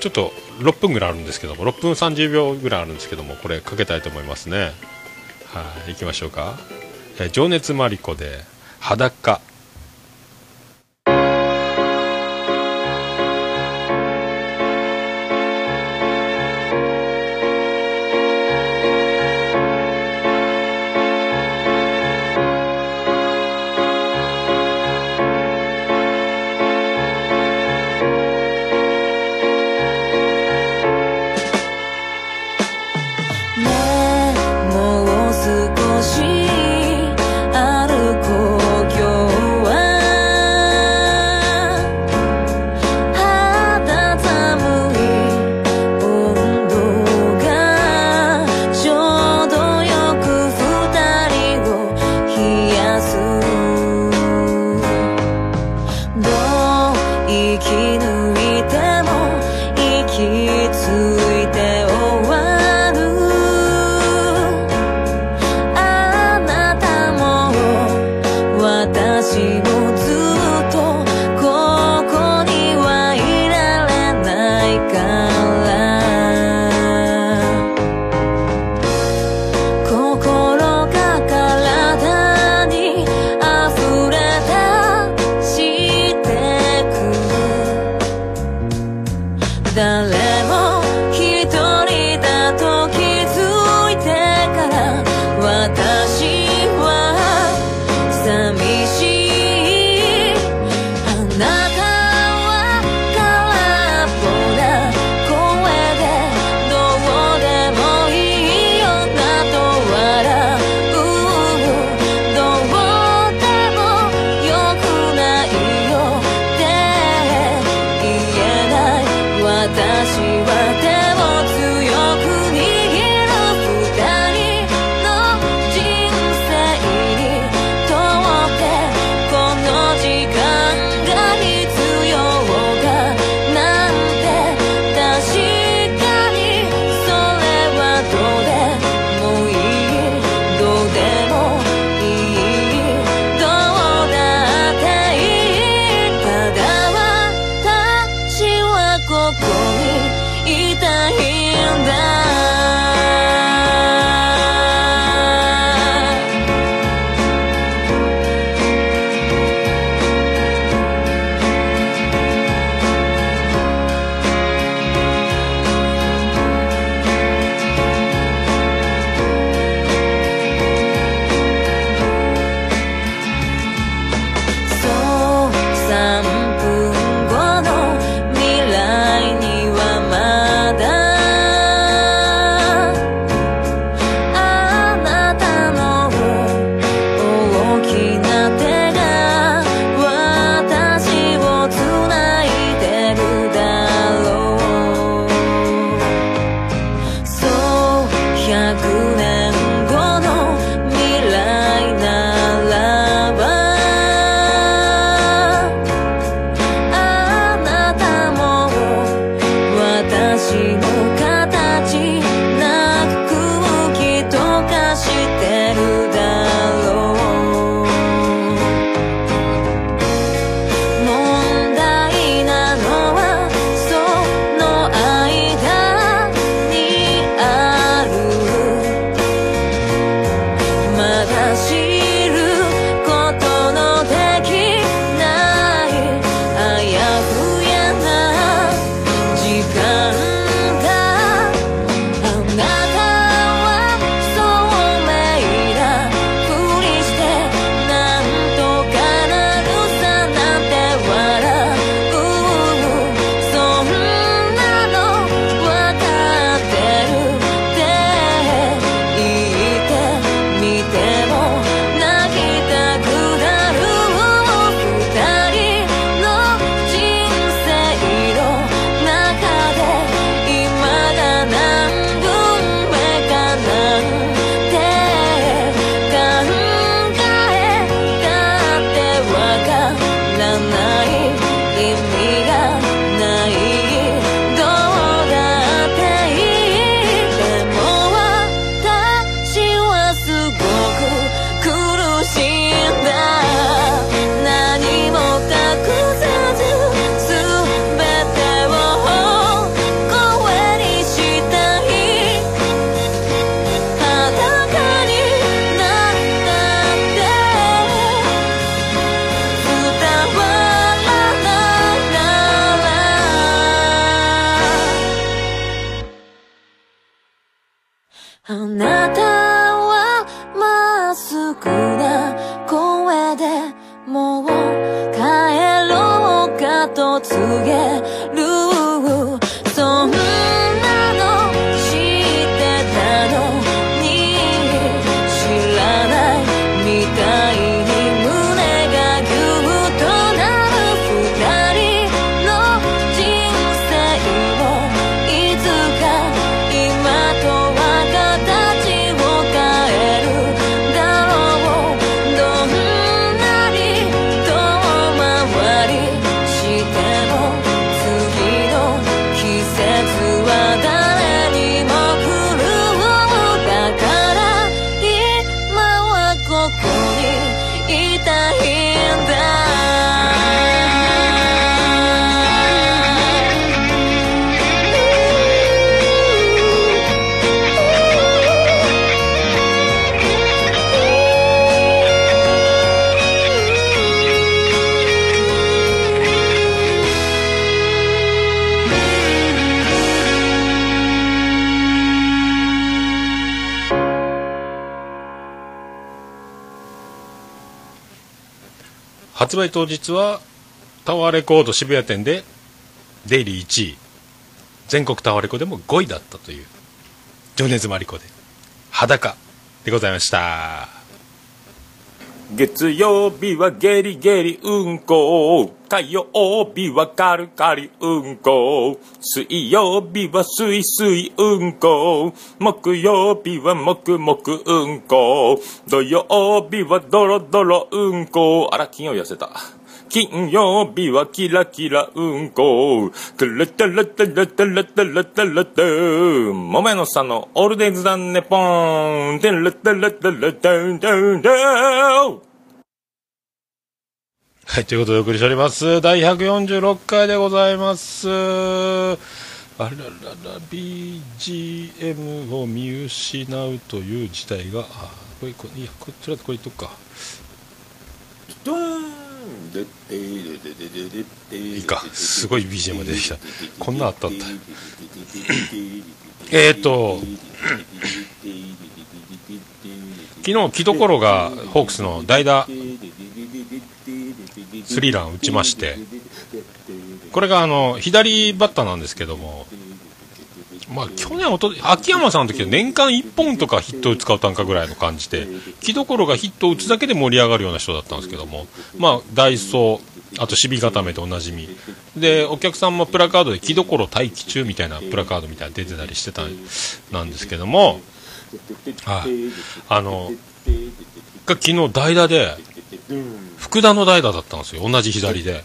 ちょっと6分ぐらいあるんですけども6分30秒ぐらいあるんですけどもこれかけたいと思いますね。はい行きましょうか、えー情熱マリコで裸。く誰売当日はタワーレコード渋谷店でデイリー1位。全国タワーレコでも5位だったという情熱マリコで。裸でございました。月曜日はゲリゲリうんこ。火曜日はカルカリうんこ。水曜日はすいすいうんこ。木曜日はもくもくうんこ。土曜日はドロドロうんこ。あら金曜痩せた。金曜日はキラキラうんこ。トゥルトゥルトゥルトゥルトゥルトゥルトゥ。もめのさんのオールデイズダンネポーン。トゥルトゥルトゥルトゥルトゥル。はい、ということでお送りしております。第146回でございます。あららら、BGM を見失うという事態が、あこれ、これ、いや、これ、とりあえずこれいっとくか。ドーンいいか。すごい BGM が出てきた。こんなあったんだ。えーと、昨日、木所がホークスの代打スリーラン打ちまして、これがあの左バッターなんですけども、まあ、去年おと、秋山さんの時は年間1本とかヒットを使う単価ぐらいの感じで、木所がヒットを打つだけで盛り上がるような人だったんですけども、まあ、ダイソー、あと守備固めでおなじみ。で、お客さんもプラカードで木所待機中みたいなプラカードみたいな出てたりしてたなんですけども、はい。あの、が昨日代打で、福田の代打だったんですよ、同じ左で。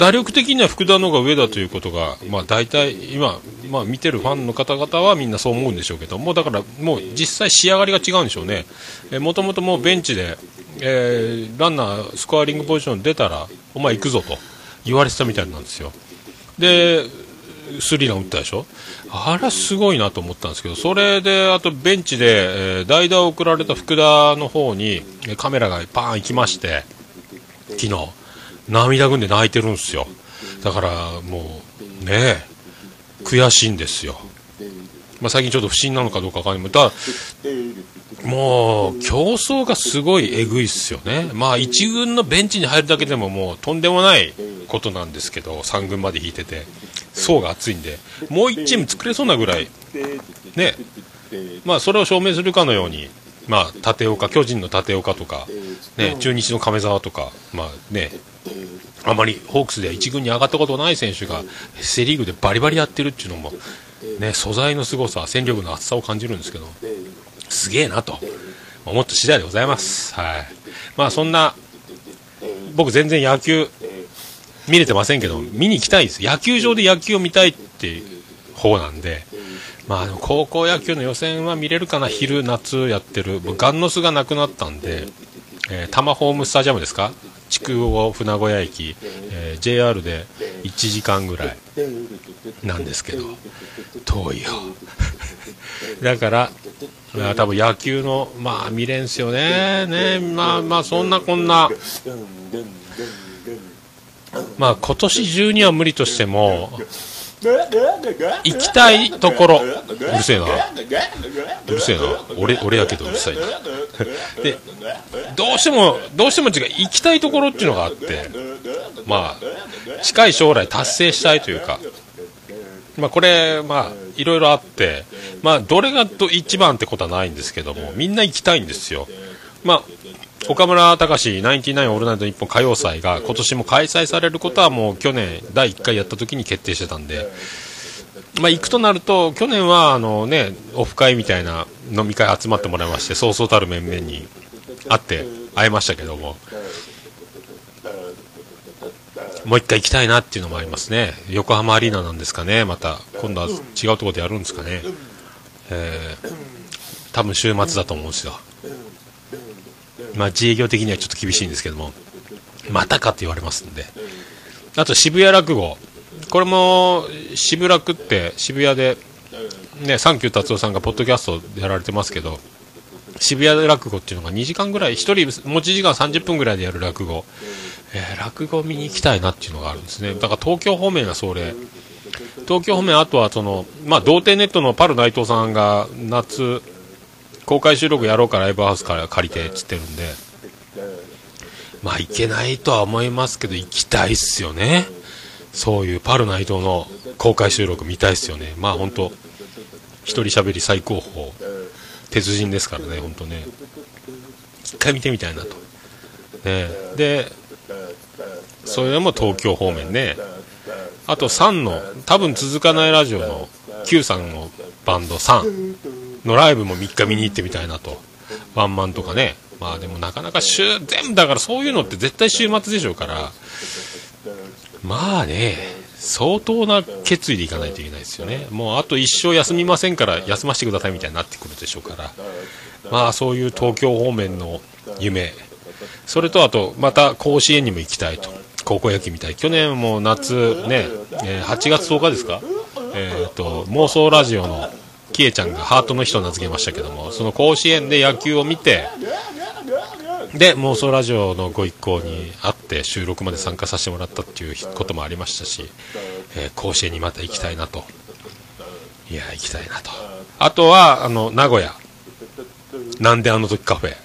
打力的には福田の方が上だということが、まあ、大体今、まあ、見てるファンの方々はみんなそう思うんでしょうけどもうだからもう実際仕上がりが違うんでしょうね。えもともともうベンチで、えーランナースコアリングポジション出たらお前行くぞと言われてたみたいなんですよ。でスリーラン打ったでしょ？あれはすごいなと思ったんですけどそれであとベンチで、えー代打を送られた福田の方にカメラがパーン行きまして昨日。涙ぐんで泣いてるんですよ。だからもうね悔しいんですよ、まあ、最近ちょっと不審なのかどうかわかんない。ただもう競争がすごいえぐいっすよね。まあ一軍のベンチに入るだけでももうとんでもないことなんですけど3軍まで引いてて。層が厚いんで。もう1チーム作れそうなぐらい。ね。まあそれを証明するかのように。まあ立岡巨人の立岡とか。ね。中日の亀沢とか。まあね。あまりホークスでは1軍に上がったことない選手がセ・リーグでバリバリやってるっていうのも、ね、素材の凄さ戦力の厚さを感じるんですけどすげえなと。思った次第でございます、はい。まあ、そんな僕全然野球見れてませんけど見に行きたいです。野球場で野球を見たいって方なんで、まあ、高校野球の予選は見れるかな。昼夏やってる。ガンノスがなくなったんで、えー、多摩ホームスタジアムですか？筑後船小屋駅、えー JR で1時間ぐらいなんですけど遠いよ。だから多分野球のまあ見れんすよね。ねまあまあそんなこんな。まあ今年中には無理としても行きたいところ。うるせえな。うるせえな。俺俺やけどうるさいな。でどうしてもどうしても違う行きたいところっていうのがあってまあ近い将来達成したいというか。まあこれまあいろいろあってまあどれがど一番ってことはないんですけどもみんな行きたいんですよ。まあ岡村隆史ナインティナインオールナイト日本歌謡祭が今年も開催されることはもう去年第1回やった時に決定してたんで。まあ、行くとなると、去年はあの、ね、オフ会みたいな飲み会集まってもらいまして、そうそうたる面々に会って会えましたけども、もう一回行きたいなっていうのもありますね、横浜アリーナなんですかね、また今度は違うところでやるんですかね、えー、多分週末だと思うんですよ、まあ、自営業的にはちょっと厳しいんですけども、またかって言われますんで、あと渋谷落語。これも渋楽って渋谷で、ね、サンキュー達夫さんがポッドキャストでやられてますけど渋谷落語っていうのが2時間ぐらい1人持ち時間30分ぐらいでやる落語、えー落語見に行きたいなっていうのがあるんですね。だから東京方面がそれ。東京方面あとはその、まあ、童貞ネットのパル内藤さんが夏公開収録やろうかライブハウスから借りてっつってるんでまあ行けないとは思いますけど行きたいっすよねそういうパル内藤の公開収録見たいですよね。まあ本当一人喋り最高峰、鉄人ですからね、本当ね。一回見てみたいなと。ね、で、それでも東京方面ね。あと3の、多分続かないラジオの Q さんのバンド3のライブも3日見に行ってみたいなと。ワンマンとかね。まあでもなかなか週、全部だからそういうのって絶対週末でしょうから。まあね、相当な決意でいかないといけないですよね。もうあと一生休みませんから休ませてくださいみたいになってくるでしょうから。まあそういう東京方面の夢、それとあとまた甲子園にも行きたいと高校野球みたい去年も夏ね、えー8月10日ですか？えー、と妄想ラジオのキエちゃんがハートの人を名付けましたけどもその甲子園で野球を見てで妄想ラジオのご一行に会って収録まで参加させてもらったっていうこともありましたし、えー甲子園にまた行きたいなと。いや行きたいなと。あとはあの名古屋。なんであの時カフェ、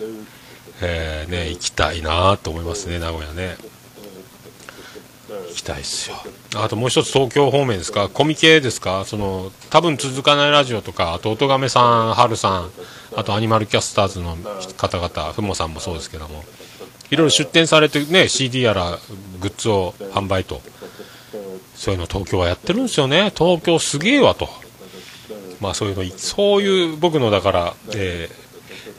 えーね、行きたいなと思いますね名古屋ね。行きたいっすよ。あともう一つ東京方面ですか？コミケですか？その多分続かないラジオとかあと音亀さん春さんあとアニマルキャスターズの方々ふもさんもそうですけども。いろいろ出展されてね CD やらグッズを販売と。そういうの東京はやってるんですよね。東京すげえわと。まあそういうのそういう僕のだから、えー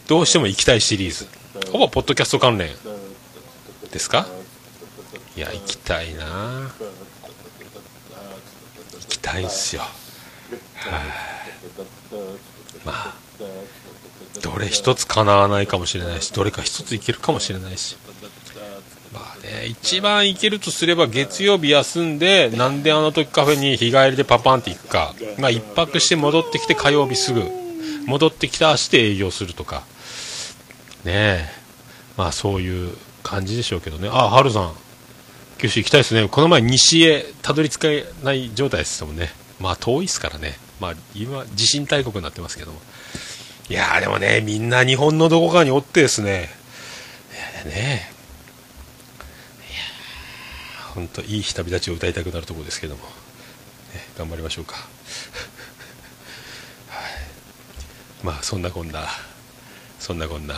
どうしても行きたいシリーズ。ほぼポッドキャスト関連ですか？いや行きたいな。行きたいんすよ。はい。まあどれ一つ叶わないかもしれないしどれか一ついけるかもしれないし。まあね一番いけるとすれば月曜日休んでなんであの時カフェに日帰りでパパンって行くか。まあ一泊して戻ってきて火曜日すぐ。戻ってきた足で営業するとか。ねえ。まあそういう感じでしょうけどね。あハルさん。九州行きたいですね。この前西へたどり着かない状態ですもんね。まあ遠いですからね。まあ今地震大国になってますけども。いやーでもねみんな日本のどこかにおってですね。いやね。本当いい日旅立ちを歌いたくなるところですけども、ね、頑張りましょうか。はい。まあそんなこんな。そんなこんな。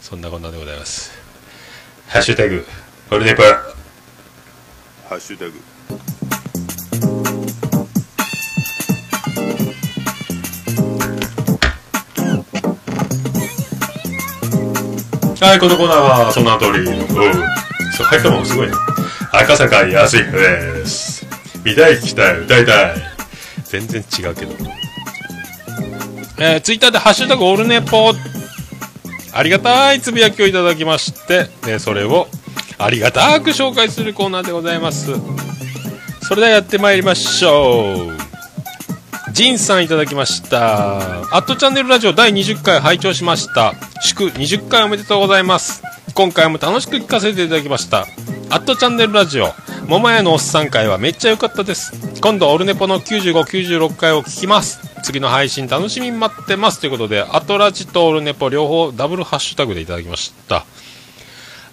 そんなこんなでございます。ハッシュタグ。オルネパハッシュタグはい、このコーナーはその通り。おう。そう、入ったもんすごいね。赤坂康彦です。見たい、聞きたい、歌いたい。全然違うけど。えー、ツイッターでハッシュタグオルネポありがたいつぶやきをいただきまして、ね、それをありがたく紹介するコーナーでございます。それではやってまいりましょう。ジンさんいただきました。アットチャンネルラジオ第20回拝聴しました。祝20回おめでとうございます。今回も楽しく聞かせていただきました。アットチャンネルラジオ、桃屋のおっさん会はめっちゃ良かったです。今度オルネポの95、96回を聞きます。次の配信楽しみに待ってます。ということで、アトラジとオルネポ両方ダブルハッシュタグでいただきました。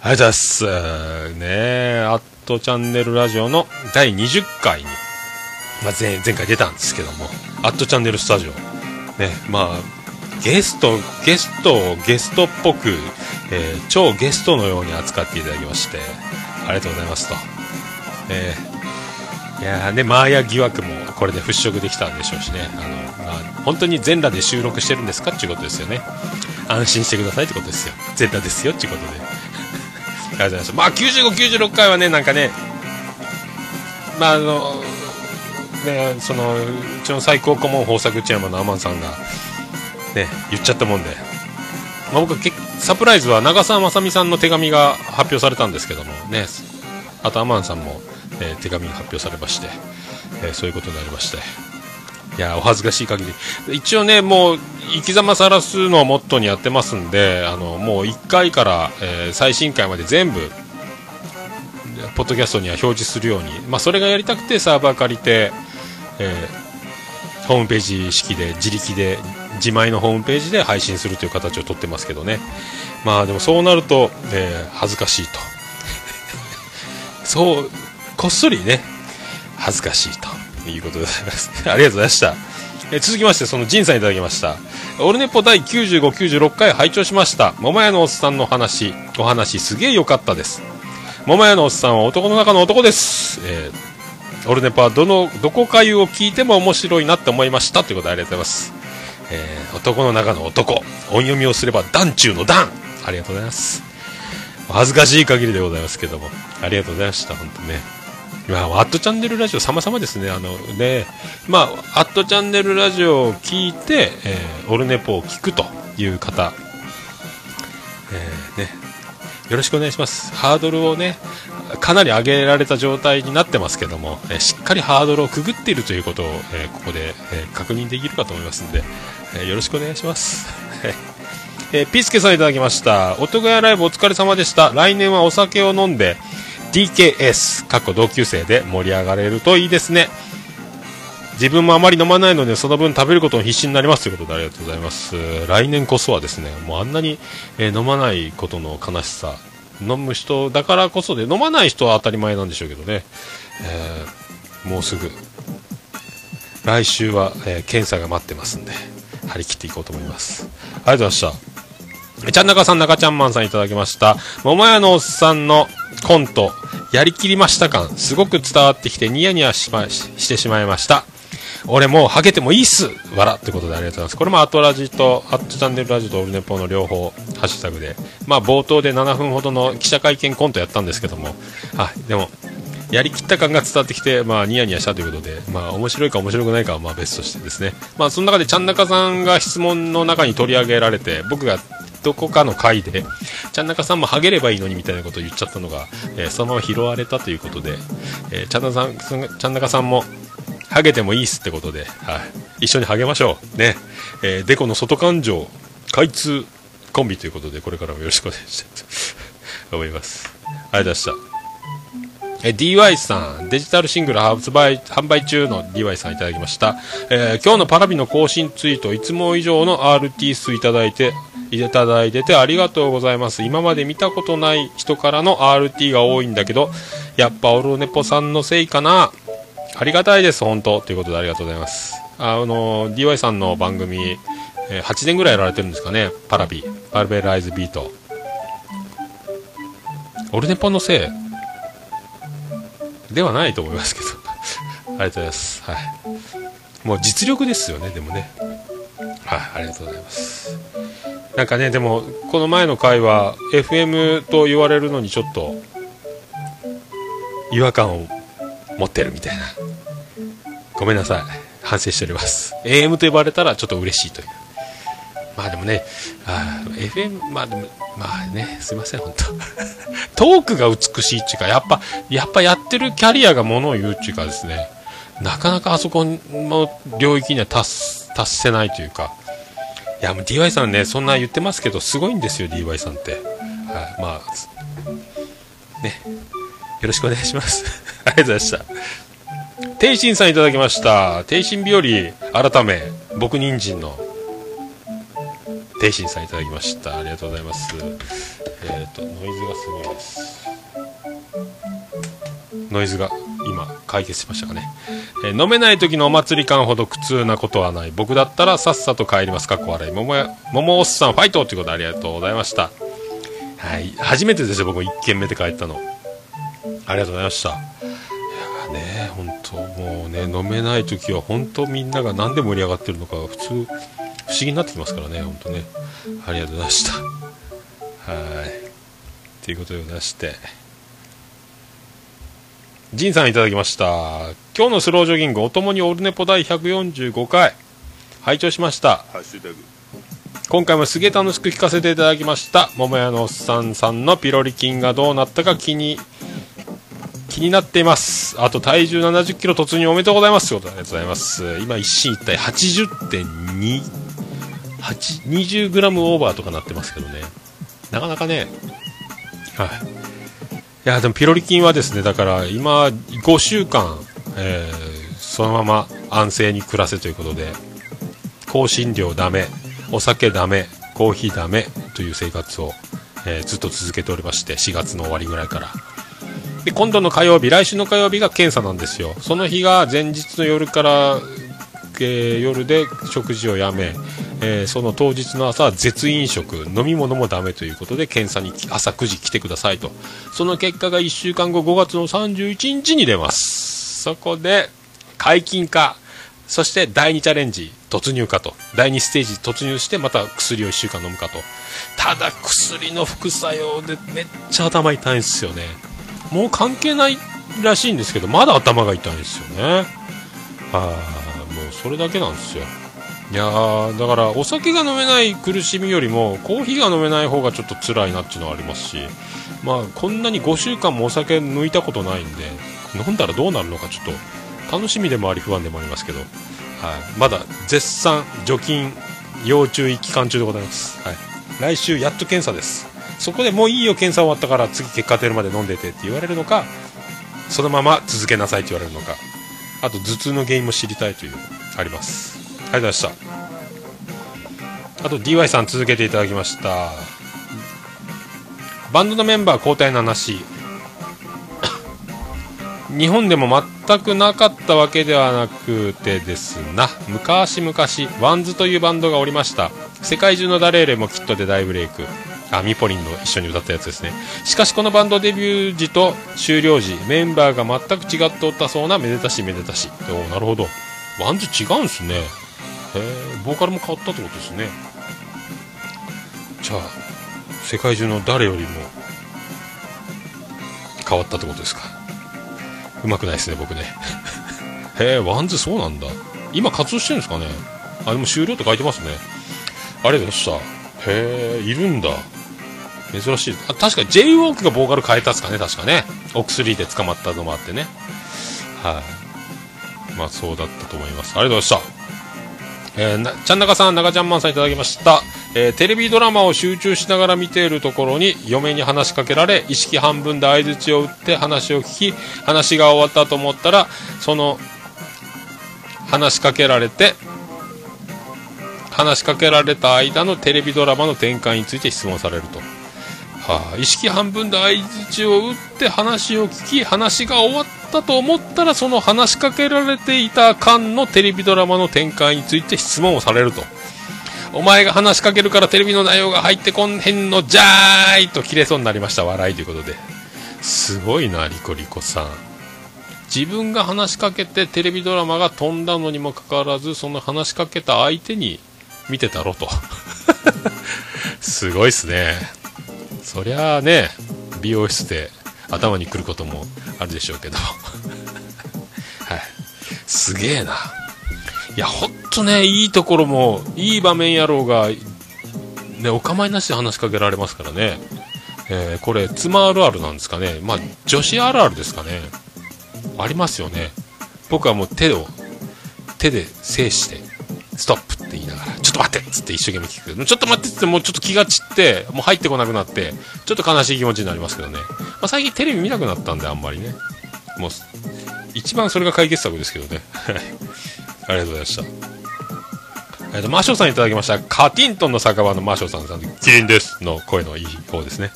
ありがとうございます。ねえ、アットチャンネルラジオの第20回に、まあ、前前回出たんですけども、アットチャンネルスタジオ、ね、まあ、ゲスト、ゲストをゲストっぽく、えー超ゲストのように扱っていただきまして、ありがとうございますと。えーいやね、マーヤ疑惑もこれで払拭できたんでしょうしね、あの、まあ、本当に全裸で収録してるんですかっていうことですよね。安心してくださいってことですよ。全裸ですよっていうことで。りがとうございました。まあ、95、96回はね、なんかね、まあ、あの、ね、その、うちの最高顧問豊作チェアマンのアマンさんが、ね、言っちゃったもんで、まあ、僕けサプライズは長澤まさみさんの手紙が発表されたんですけどもね、あとアマンさんも、えー手紙が発表されまして、えーそういうことになりまして、いや、お恥ずかしい限り。一応ね、もう、生き様さらすのをモットーにやってますんで、あの、もう1回から、えー最新回まで全部、ポッドキャストには表示するように、まあ、それがやりたくてサーバー借りて、えーホームページ式で自力で自前のホームページで配信するという形をとってますけどね。まあでもそうなると、えー恥ずかしいと。そうこっそりね恥ずかしいと。いうことでございます。ありがとうございました。え続きましてその仁さんいただきました。オルネポ第95、96回拝聴しました。桃屋のおっさんの話。お話すげえ良かったです。桃屋のおっさんは男の中の男です、えーオルネポはどのどこかゆを聞いても面白いなって思いました。ということでありがとうございます、えー男の中の男。音読みをすれば団中の団。ありがとうございます。恥ずかしい限りでございますけども。ありがとうございました。本当ね。まあ、アットチャンネルラジオ様々ですね。あのね、まあ、アットチャンネルラジオを聞いて、えーオルネポを聞くという方、えーね、よろしくお願いします。ハードルをね、かなり上げられた状態になってますけども、えーしっかりハードルをくぐっているということを、えここで、え確認できるかと思いますんで、えよろしくお願いします。えーピースケさんいただきました。おとがやライブお疲れ様でした。来年はお酒を飲んで、DKS、かっこ同級生で盛り上がれるといいですね。自分もあまり飲まないのでその分食べることに必死になりますということでありがとうございます来年こそはですねもうあんなに、え飲まないことの悲しさ飲む人だからこそで飲まない人は当たり前なんでしょうけどね、えーもうすぐ来週は、えー検査が待ってますんで張り切っていこうと思いますありがとうございましたえちゃんなかさん、中ちゃんマンさんいただきました。桃屋のおっさんのコント、やりきりました感、すごく伝わってきてニヤニヤし,、ま、してしまいました。俺もうハゲてもいいっす笑ってことでありがとうございます。これもアトラジと、アットチャンネルラジオとオルネポの両方、ハッシュタグで、まあ冒頭で7分ほどの記者会見コントやったんですけども、はい、でも、やりきった感が伝わってきて、まあ、ニヤニヤしたということで、まあ、面白いか面白くないかは、まあ、別としてですね。まあ、その中で、ちゃんなかさんが質問の中に取り上げられて、僕がどこかの回で、ちゃんなかさんもハゲればいいのにみたいなことを言っちゃったのが、えーそのまま拾われたということで、えーちゃんなさん、ちゃんなかさんも、ハゲてもいいっすってことで、はい。一緒にハゲましょう。ね。えーデコの外感情、開通コンビということで、これからもよろしくお願いしたいと思います。ありがとうございました。え DY さん、デジタルシングル発売販売中の DY さんいただきました、えー今日のパラビの更新ツイート、いつも以上の RT 数いただいて、いただいててありがとうございます。今まで見たことない人からの RT が多いんだけど、やっぱオルネポさんのせいかな。ありがたいです、本当。ということでありがとうございます。あの、DY さんの番組、え8年ぐらいやられてるんですかね、パラビ、パルベライズビート。オルネポのせい？ではないと思いますけど。ありがとうございます。はい。もう実力ですよねでもね。はいありがとうございます。なんかねでもこの前の回は FM と言われるのにちょっと違和感を持ってるみたいな。ごめんなさい。反省しております。AM と呼ばれたらちょっと嬉しいという。まあでもねあ FM まあでもまあねすいません本当。トークが美しいっていうかやっぱやっぱやってるキャリアがものを言うっていうかですねなかなかあそこの領域には達達せないというか。いやもう DY さんねそんな言ってますけどすごいんですよ DY さんって。はいまあねよろしくお願いします。ありがとうございました。天心さんいただきました。天心日和改め僕人参の。天心さんいただきました。ありがとうございます。えっ、とノイズがすごいです。ノイズが。今解決しましたかね、えー飲めない時のお祭り感ほど苦痛なことはない。僕だったらさっさと帰りますか。っこ笑い。桃や桃おっさんファイトということでありがとうございました。はい。初めてですよ僕1軒目で帰ったの。ありがとうございました。いやね本当もうね飲めない時は本当みんなが何で盛り上がってるのか普通不思議になってきますからね本当ね。ありがとうございました。はい。ということでございまして。ジンさんいただきました。今日のスロージョギングおともにオルネポ第145回。拝聴しました。今回もすげえ楽しく聞かせていただきました。桃屋のおっさんさんのピロリ菌がどうなったか気に気になっています。あと体重7 0キロ突入おめでとうございます。ということでありがとうございます。今一進一退80.2 20グラムオーバーとかなってますけどね。なかなかね。はいいやでもピロリ菌はですねだから今5週間、えーそのまま安静に暮らせということで香辛料ダメお酒ダメコーヒーダメという生活を、えーずっと続けておりまして4月の終わりぐらいから。で今度の火曜日来週の火曜日が検査なんですよ。その日が前日の夜から、えー夜で食事をやめ、えーその当日の朝は絶飲食飲み物もダメということで検査に朝9時来てくださいと。その結果が1週間後5月の31日に出ます。そこで解禁かそして第2チャレンジ突入かと。第2ステージ突入してまた薬を1週間飲むかと。ただ薬の副作用でめっちゃ頭痛いんですよね。もう関係ないらしいんですけどまだ頭が痛いんですよね。ああそれだけなんですよ。いやーだからお酒が飲めない苦しみよりもコーヒーが飲めない方がちょっと辛いなっていうのはありますしまあこんなに5週間もお酒抜いたことないんで飲んだらどうなるのかちょっと楽しみでもあり不安でもありますけど、はい、まだ絶賛除菌要注意期間中でございます、はい、来週やっと検査です。そこでもういいよ検査終わったから次結果出るまで飲んでてって言われるのかそのまま続けなさいって言われるのかあと頭痛の原因も知りたいという。あります。ありがとうございました。あと DY さん続けていただきました。バンドのメンバー交代の話。日本でも全くなかったわけではなくてですな。昔々 WANDS というバンドがおりました。世界中の誰よりもきっとで大ブレイク。あミポリンの一緒に歌ったやつですね。しかしこのバンドデビュー時と終了時メンバーが全く違っておったそうなめでたしめでたし。おなるほど。WANDS違うんすね。へえボーカルも変わったってことですね。じゃあ世界中の誰よりも変わったってことですか。うまくないですね僕ね。へえ WANDSそうなんだ。今活動してるんですかね。あでも終了って書いてますね。あれどうした。へえいるんだ。珍しい。あ確か j ウォークがボーカル変えたっすかね確かね。お薬で捕まったのもあってね。はい、まあそうだったと思います。ありがとうございました。えー、ちゃんなかさん、中ちゃんまんさんいただきました、えーテレビドラマを集中しながら見ているところに嫁に話しかけられ意識半分で相づちを打って話を聞き話が終わったと思ったらその話しかけられて話しかけられた間のテレビドラマの展開について質問されると、はあ、意識半分で相づちを打って話を聞き話が終わったと思ったらその話しかけられていた間のテレビドラマの展開について質問をされると。お前が話しかけるからテレビの内容が入ってこんへんのじゃーいと切れそうになりました。笑いということで。すごいなリコリコさん。自分が話しかけてテレビドラマが飛んだのにもかかわらずその話しかけた相手に見てたろと。すごいっすね。そりゃあね美容室で頭にくることもあるでしょうけど。はい。すげえな。いやほんとねいいところもいい場面やろうがねお構いなしで話しかけられますからね。えーこれ妻あるあるなんですかね。まあ女子あるあるですかね。ありますよね。僕はもう手を手で制してストップって言いながらちょっと待ってっつって一生懸命聞くけどちょっと待ってっつってもうちょっと気が散ってもう入ってこなくなってちょっと悲しい気持ちになりますけどね、まあ、最近テレビ見なくなったんであんまりねもう一番それが解決策ですけどねありがとうございましたえっと、マショさんいただきました。カティントンの酒場のマショさんさん、キリンですの声のいい方ですね。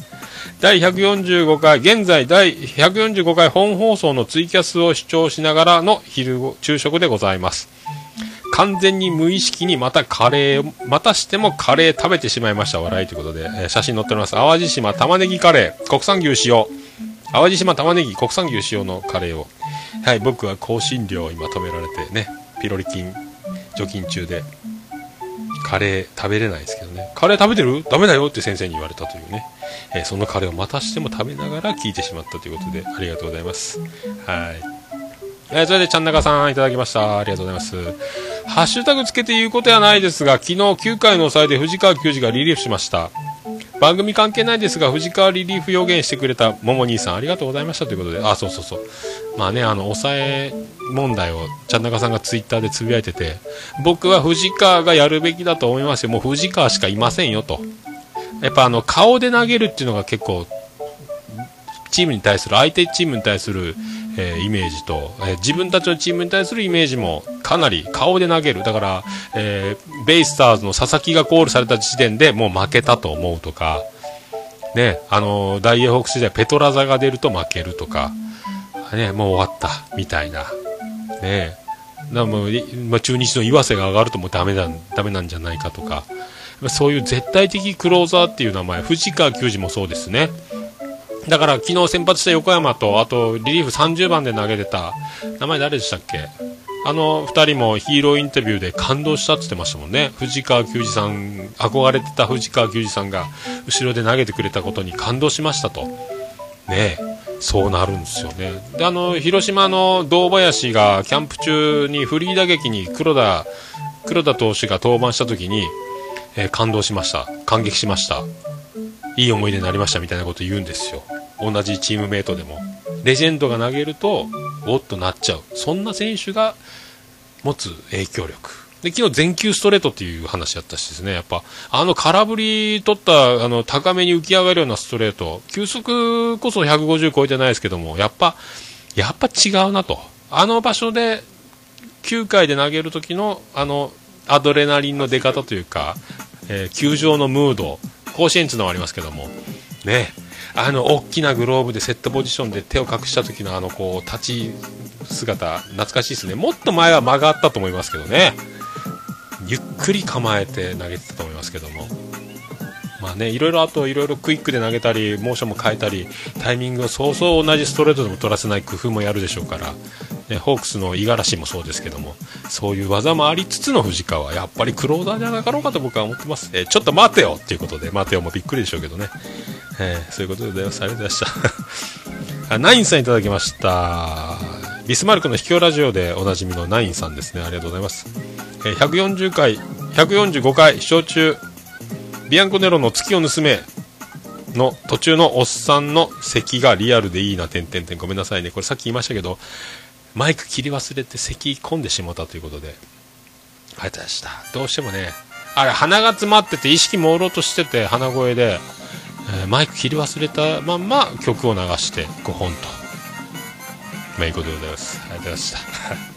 第145回、現在第145回本放送のツイキャスを視聴しながらの昼ご昼食でございます。完全に無意識にまたカレーを、またしてもカレー食べてしまいました。笑いということで、えー写真載っております。淡路島玉ねぎカレー、国産牛使用。淡路島玉ねぎ国産牛使用のカレーを。はい、僕は香辛料を今止められてね、ピロリ菌除菌中で、カレー食べれないですけどね。カレー食べてる？ダメだよって先生に言われたというね。えーそのカレーをまたしても食べながら聞いてしまったということで、ありがとうございます。はい。えーそれで、ちゃんなかさんいただきました。ありがとうございます。ハッシュタグつけて言うことはないですが、昨日9回の抑えで藤川球児がリリーフしました。番組関係ないですが、藤川リリーフ予言してくれたもも兄さん、ありがとうございましたということで、あ、そうそうそう。まあね、あの、抑え問題を、ちゃんなかさんがツイッターでつぶやいてて、僕は藤川がやるべきだと思いますよ。もう藤川しかいませんよと。やっぱあの、顔で投げるっていうのが結構、チームに対する、相手チームに対する、えーイメージと、えー自分たちのチームに対するイメージもかなり顔で投げる。だから、えーベイスターズの佐々木がコールされた時点でもう負けたと思うとか、ね、あのー大英ホークス時代ペトラザが出ると負けるとか、ね、もう終わった、みたいな。ねだもうま、中日の岩瀬が上がるともうダメだダメなんじゃないかとか、そういう絶対的クローザーっていう名前、藤川球児もそうですね。だから昨日先発した横山と、あとリリーフ30番で投げてた、名前誰でしたっけ？あの2人もヒーローインタビューで感動したって言ってましたもんね。藤川球児さん、憧れてた藤川球児さんが後ろで投げてくれたことに感動しましたと。ね、そうなるんですよね。で、あの、広島の堂林がキャンプ中にフリー打撃に黒田黒田投手が登板した時に、えー感動しました感激しましたいい思い出になりましたみたいなこと言うんですよ。同じチームメイトでも。レジェンドが投げるとおっとなっちゃう。そんな選手が持つ影響力。で昨日全球ストレートっていう話やったしですね。やっぱあの空振り取ったあの高めに浮き上がるようなストレート。球速こそ150超えてないですけどもやっぱやっぱ違うなと。あの場所で9回で投げる時のあのアドレナリンの出方というか、えー球場のムード。甲子園っていうのはありますけども。ね。あの大きなグローブでセットポジションで手を隠した時のあのこう立ち姿懐かしいですね。もっと前は間があったと思いますけどね。ゆっくり構えて投げてたと思いますけども。まあねいろいろあといろいろクイックで投げたりモーションも変えたりタイミングをそうそう同じストレートでも取らせない工夫もやるでしょうから、ね、ホークスの五十嵐もそうですけどもそういう技もありつつの藤川はやっぱりクローザーじゃなかろうかと僕は思ってます、えーちょっと待てよっていうことで待てよもびっくりでしょうけどね、えーそういうことでございます。ありがとうございました。あナインさんいただきました。ビスマルクの秘境ラジオでおなじみのナインさんですね。ありがとうございます、えー140回145回視聴中。ビアンコネロの月を盗めの途中のおっさんの咳がリアルでいいな、点々点。ごめんなさいね。これさっき言いましたけど、マイク切り忘れて咳込んでしまったということで。ありがとうございました。どうしてもね、あれ、鼻が詰まってて、意識朦朧としてて、鼻声で、えーマイク切り忘れたまんま曲を流して5本と。まあ、いいことでございます。ありがとうございました。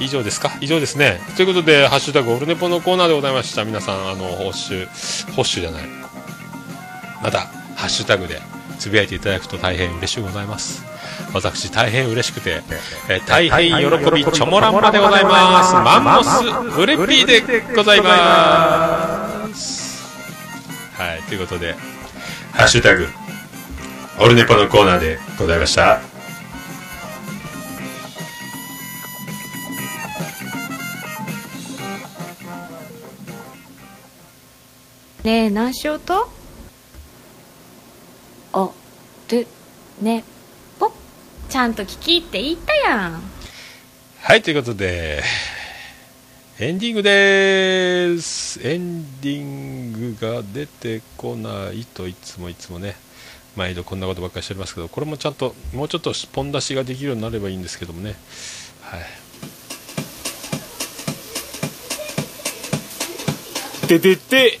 以上ですか？以上ですね。ということで、ハッシュタグオルネポのコーナーでございました。皆さん、あの、報酬、報酬じゃない。また、ハッシュタグでつぶやいていただくと大変嬉しゅうございます。私、大変嬉しくて、えー大変喜び、チョモランマでございます。マンモス、ウレッピーでございます。はい、ということで、ハッシュタグ、オルネポのコーナーでございました。ねえ何しようと？おるねぽちゃんと聞きって言ったやんはい、ということで、エンディングです。エンディングが出てこないといつもいつもね、毎度こんなことばっかりしておりますけど、これもちゃんと、もうちょっとポン出しができるようになればいいんですけどもね。はい。てて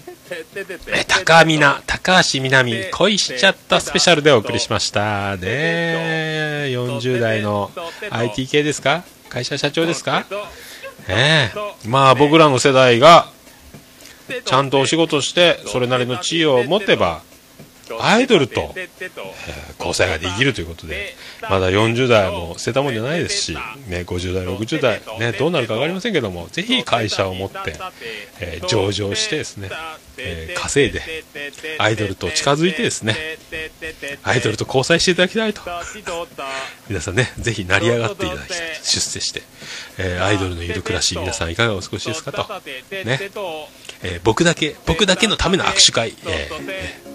え高みな高橋みなみ恋しちゃったスペシャルでお送りしました。ね40代の IT 系ですか会社社長ですかねえまあ僕らの世代がちゃんとお仕事してそれなりの地位を持てばアイドルと。交際ができるということで。まだ40代も捨てたもんじゃないですし、ね、50代60代、ね、どうなるか分かりませんけどもぜひ会社を持って、えー上場してですね、えー稼いでアイドルと近づいてですねアイドルと交際していただきたいと。皆さんねぜひ成り上がっていただきたい出世して、えーアイドルのいる暮らし皆さんいかがお過ごしですかと、ねえー僕だけ僕だけのための握手会、えーそ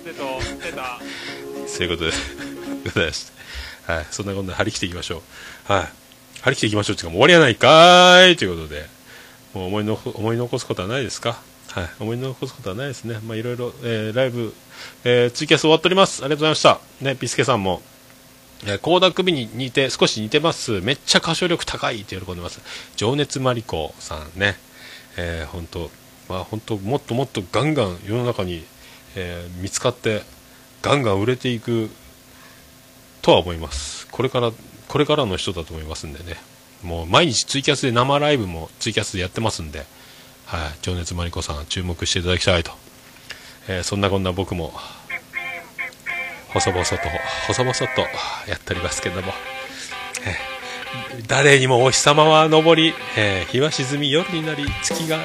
ういうことでございました。はい、そんなことで張り切っていきましょう。はい。張り切っていきましょうっていうか、もう終わりはないかーいということで、もう思いの思い残すことはないですか？はい。思い残すことはないですね。まあ、いろいろ、えーライブ、えーツイキャス終わっております。ありがとうございました。ね、ピスケさんも、えー、高田首に似て、少し似てます。めっちゃ歌唱力高いって喜んでます。情熱マリコさんね。えー、本当まあ本当もっともっとガンガン世の中に、えー見つかって、ガンガン売れていくとは思います。これから、これからの人だと思いますんでね。もう毎日ツイキャスで生ライブもツイキャスでやってますんで、はい、情熱マリコさん注目していただきたいと。えーそんなこんな僕も、細々と、細々とやっておりますけども、えー誰にもお日様は昇り、えー日は沈み夜になり月が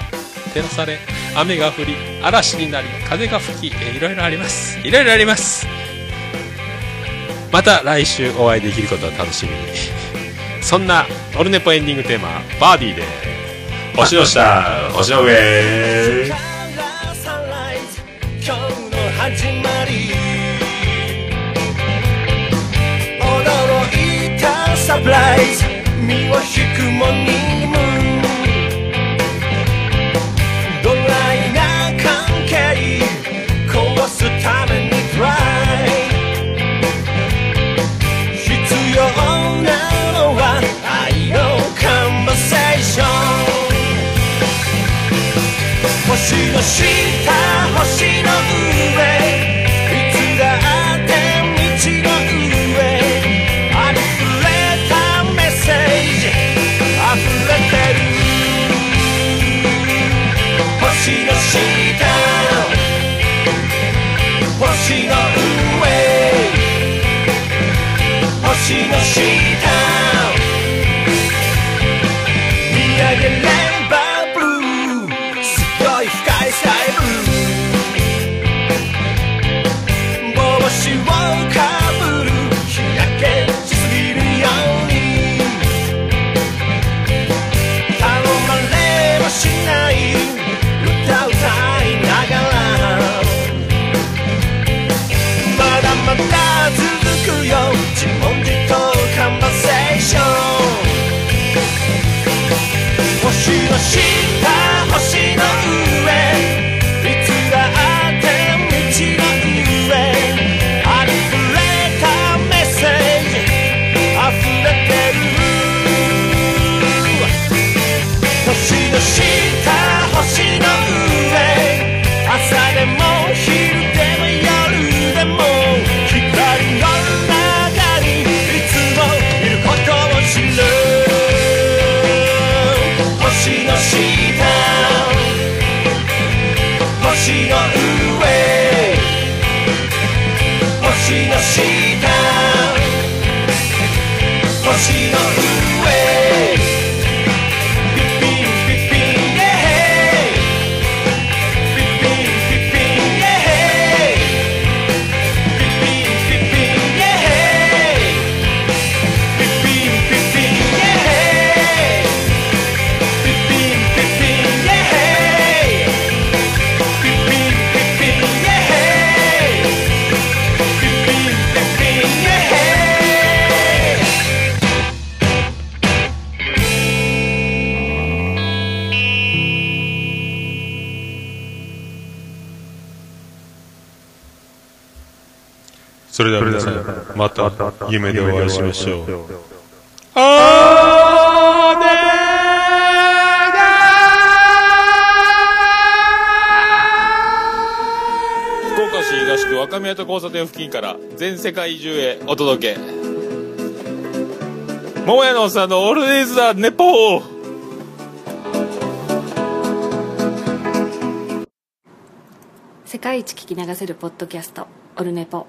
照らされ雨が降り嵐になり風が吹きえーいろいろあります。いろいろあります。また来週お会いできることを楽しみに。そんなオルネポエンディングテーマ「バーディー」で。星の下星の上。今日の始まり。驚いたサプライズ。身を引くモー星の上。いつだって道の上。あふれたメッセージ。溢れてる。星の下。星の上。星の下。見上げれ夢でお会いしましょう。あーね福岡市東区若宮と交差点付近から全世界中へお届け。桃屋のおっさんのオールデイズだネポー。世界一聞き流せるポッドキャストオルネポ